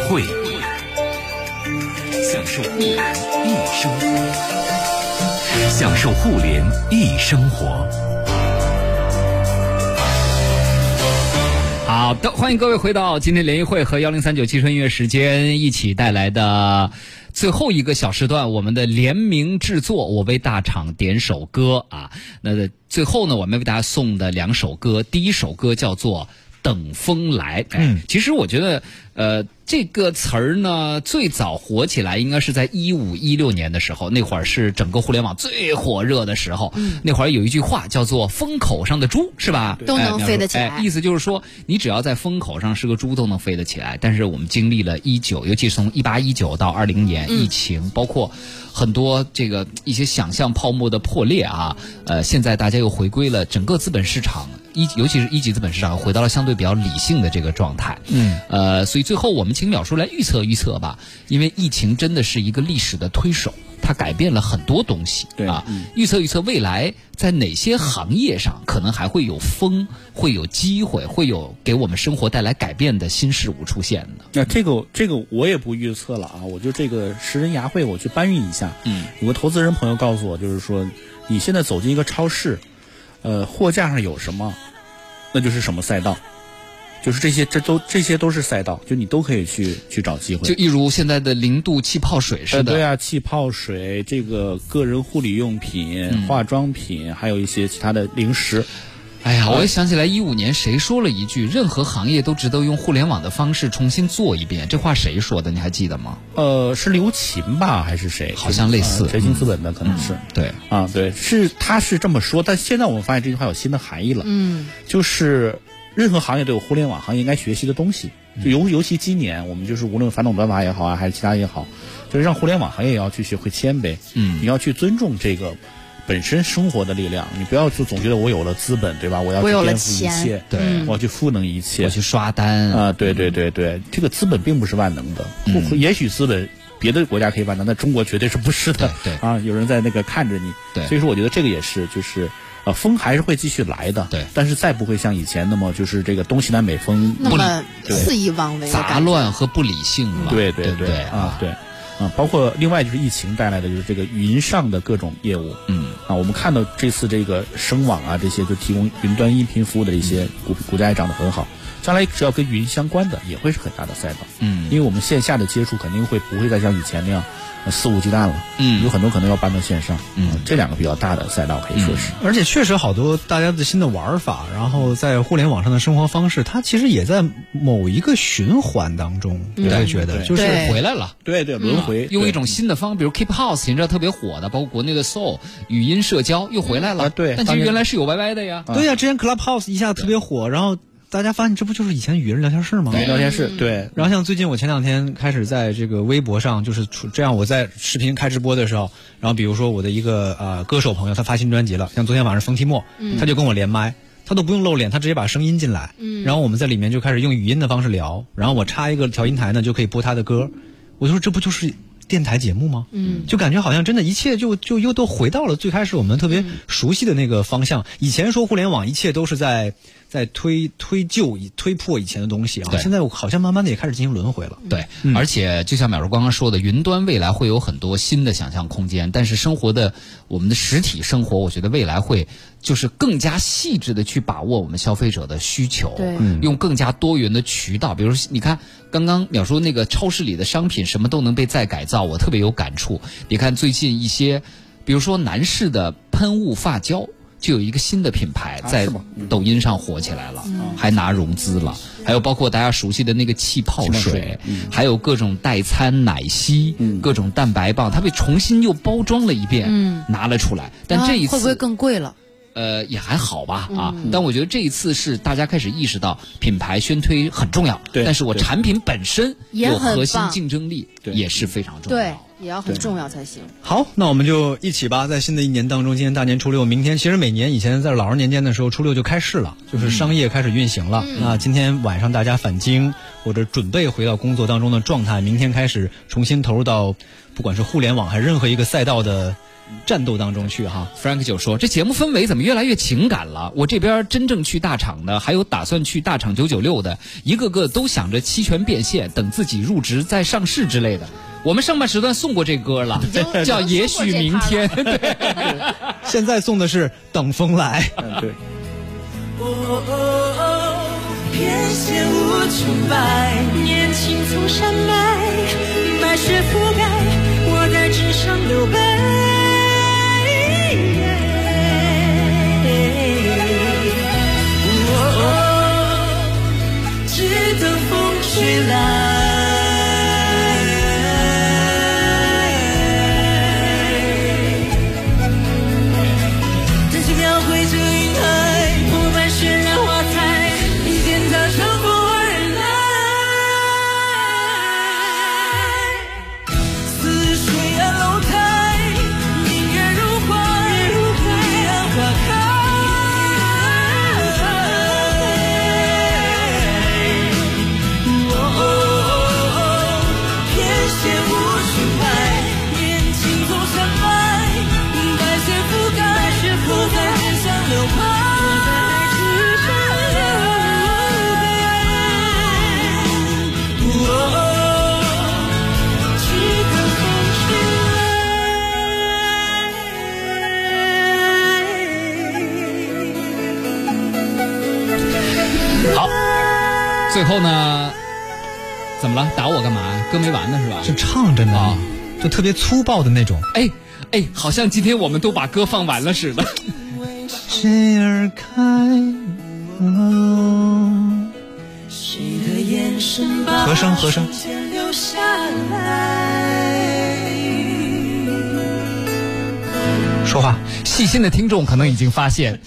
会，享受互联易生活，享受互联易生活。好的，欢迎各位回到今天联谊会和幺零三九汽车音乐时间一起带来的最后一个小时段，我们的联名制作，我为大厂点首歌啊。那最后呢，我们为大家送的两首歌，第一首歌叫做。等风来，嗯，其实我觉得，呃，这个词儿呢，最早火起来应该是在一五一六年的时候，那会儿是整个互联网最火热的时候。嗯，那会儿有一句话叫做“风口上的猪”，是吧？都能飞得起来。哎，意思就是说，你只要在风口上是个猪，都能飞得起来。但是我们经历了一九，尤其是从一八一九到二零年，嗯疫情，包括很多这个一些想象泡沫的破裂啊，呃，现在大家又回归了整个资本市场。一尤其是一级资本市场回到了相对比较理性的这个状态，嗯，呃，所以最后我们请淼叔来预测预测吧，因为疫情真的是一个历史的推手，它改变了很多东西，对啊，预测预测未来在哪些行业上可能还会有风，会有机会，会有给我们生活带来改变的新事物出现呢？那这个这个我也不预测了啊，我就这个食人牙会我去搬运一下，嗯，有个投资人朋友告诉我，就是说你现在走进一个超市，呃，货架上有什么，那就是什么赛道。就是这些，这都这些都是赛道，就你都可以去去找机会。就一如现在的零度气泡水似的，呃对啊，气泡水，这个个人护理用品、嗯化妆品，还有一些其他的零食。哎呀，我也想起来一五年谁说了一句，任何行业都值得用互联网的方式重新做一遍。这话谁说的？你还记得吗？呃，是刘琴吧，还是谁？好像类似呃财经资本的可能是。对啊，对，是他是这么说，但现在我们发现这句话有新的含义了。嗯，就是任何行业都有互联网行业应该学习的东西。就尤尤其今年，我们就是无论反垄断法也好啊，还是其他也好，就是让互联网行业也要去学会谦卑。嗯。你要去尊重这个本身生活的力量，你不要就总觉得我有了资本，对吧？我要去颠覆一切，对。嗯。我要去赋能一切，我去刷单。啊，对对对对，这个资本并不是万能的，也许资本别的国家可以万能，但中国绝对是不是的。对。啊，有人在那个看着你，对。所以说我觉得这个也是，就是呃，风还是会继续来的，对，但是再不会像以前那么就是这个东西南北风那么肆意妄为杂乱和不理性了。对对对啊，对。啊，包括另外就是疫情带来的就是这个云上的各种业务，嗯。啊，我们看到这次这个声网啊这些就提供云端音频服务的一些股股价也涨得很好，将来只要跟云相关的也会是很大的赛道，嗯。因为我们线下的接触肯定会不会再像以前那样呃肆无忌惮了，嗯。有很多可能要搬到线上，嗯。啊这两个比较大的赛道可以说是，而且确实好多大家的新的玩法，然后在互联网上的生活方式，它其实也在某一个循环当中，嗯我会觉得就是回来了。对对轮回，对。用一种新的方，比如 Keep House，你知道特别火的，包括国内的 Soul 语音社交又回来了。啊对但其实原来是有 YY 的呀。对呀、之前 Clubhouse 一下特别火，然后大家发现这不就是以前语音聊天室吗？语音聊天室对，然后像最近我前两天开始在这个微博上，就是出这样我在视频开直播的时候，然后比如说我的一个呃歌手朋友他发新专辑了，像昨天晚上冯提莫，他就跟我连麦。他都不用露脸，他直接把声音进来，嗯然后我们在里面就开始用语音的方式聊，然后我插一个调音台呢，就可以播他的歌。我就说这不就是电台节目吗？嗯就感觉好像真的一切就就又都回到了最开始我们特别熟悉的那个方向。以前说互联网一切都是在在推推旧推破以前的东西啊，现在好像慢慢的也开始进行轮回了。对，而且就像淼叔刚刚说的，云端未来会有很多新的想象空间，但是生活的我们的实体生活，我觉得未来会就是更加细致的去把握我们消费者的需求，对嗯用更加多元的渠道，比如说你看刚刚淼叔那个超市里的商品什么都能被再改造，我特别有感触。你看最近一些，比如说男士的喷雾发胶。就有一个新的品牌在抖音上火起来了，还拿融资了。还有包括大家熟悉的那个气泡水还有各种代餐奶昔，嗯各种蛋白棒，它被重新又包装了一遍，嗯拿了出来。但这一次啊会不会更贵了？呃，也还好吧啊。嗯但我觉得这一次是大家开始意识到品牌宣推很重要，对但是我产品本身也有核心竞争力，对也是非常重要。对，也要很重要才行。好，那我们就一起吧，在新的一年当中，今天大年初六，明天其实每年以前在老人年间的时候，初六就开市了，就是商业开始运行了。那今天晚上大家返京或者准备回到工作当中的状态，明天开始重新投入到不管是互联网还是任何一个赛道的战斗当中去哈。Frank 就说：“这节目氛围怎么越来越情感了？我这边真正去大厂的，还有打算去大厂九九六的，一个个都想着期权变现，等自己入职再上市之类的。我们上半时段送过这歌了，叫《也许明天》。对，现在送的是《等风来》。嗯对。偏陷无穷白，年轻从山脉，白雪覆盖，我在纸上留白。风后呢，怎么了？打我干嘛？歌没完呢是吧？就唱着呢，啊就特别粗暴的那种。哎哎，好像今天我们都把歌放完了似的。谁而开？哦谁的眼神把和声和声留下来。说话。细心的听众可能已经发现。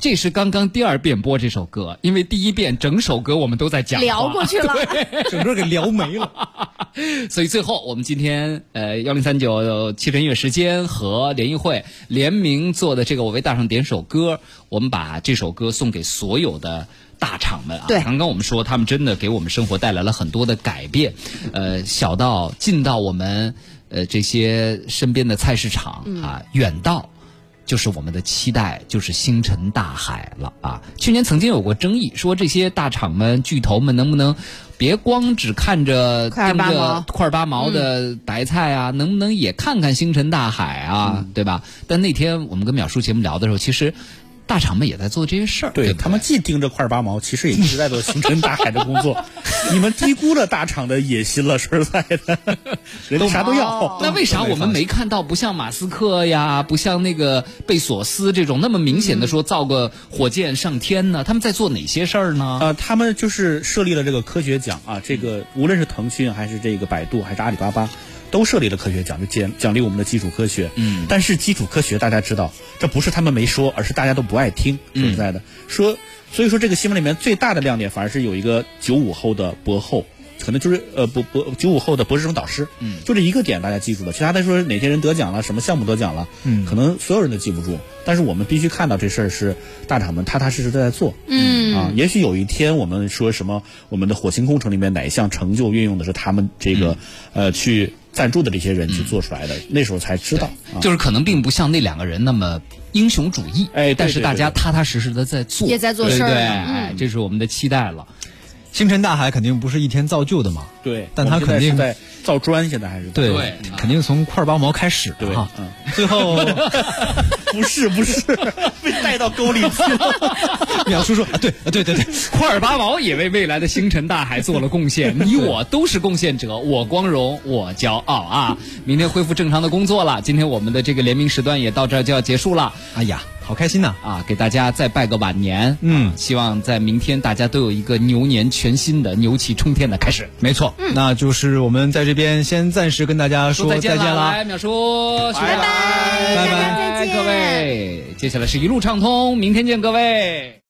这是刚刚第二遍播这首歌，因为第一遍整首歌我们都在讲聊过去了。对。整个给聊没了。所以最后我们今天呃幺零三九汽车音乐时间和联谊会联名做的这个我为大厂点首歌，我们把这首歌送给所有的。大厂们啊，对。刚刚我们说他们真的给我们生活带来了很多的改变，呃，小到进到我们呃这些身边的菜市场啊，远到就是我们的期待，就是星辰大海了啊！去年曾经有过争议，说这些大厂们、巨头们能不能别光只看着块儿八盯着块儿八毛的白菜啊，能不能也看看星辰大海啊，对吧？但那天我们跟淼叔节目聊的时候，其实大厂们也在做这些事儿，对他们既盯着块儿八毛，其实也一直在做星辰大海的工作。你们低估了大厂的野心了，说实在的，人家啥都要。那为啥我们没看到不像马斯克呀，不像那个贝索斯这种那么明显的说造个火箭上天呢？他们在做哪些事儿呢？呃，他们就是设立了这个科学奖啊，这个无论是腾讯还是这个百度还是阿里巴巴，都设立了科学奖，就奖奖励我们的基础科学。嗯。但是基础科学大家知道，这不是他们没说，而是大家都不爱听。说实在的，说所以说这个新闻里面最大的亮点，反而是有一个九五后的博后。可能就是呃博博九五后的博士生导师，嗯。就这一个点大家记住了，其他的说哪些人得奖了，什么项目得奖了，嗯。可能所有人都记不住，但是我们必须看到这事儿是大厂们踏踏实实的在做，嗯。啊，也许有一天我们说什么，我们的火星工程里面哪一项成就运用的是他们这个、呃去赞助的这些人去做出来的，那时候才知道。啊、就是可能并不像那两个人那么英雄主义，哎但是大家踏踏实实的在做，也在做事儿对对？这是我们的期待了。星辰大海肯定不是一天造就的嘛，对，但他肯定在造砖，现在还是对，对肯定从块儿八毛开始对啊。嗯，最后 不是不是被带到沟里去了。淼叔说啊，对啊对对对，块儿八毛也为未来的星辰大海做了贡献，你我都是贡献者，我光荣，我骄傲啊！明天恢复正常的工作了，今天我们的这个联名时段也到这儿就要结束了。哎呀，好开心呐！啊，给大家再拜个晚年，嗯啊希望在明天大家都有一个牛年全新的牛气冲天的开始。没错，那就是我们在这边先暂时跟大家说再见见啦。来，淼叔，拜拜，拜拜，见，各位，接下来是一路畅通，明天见，各位。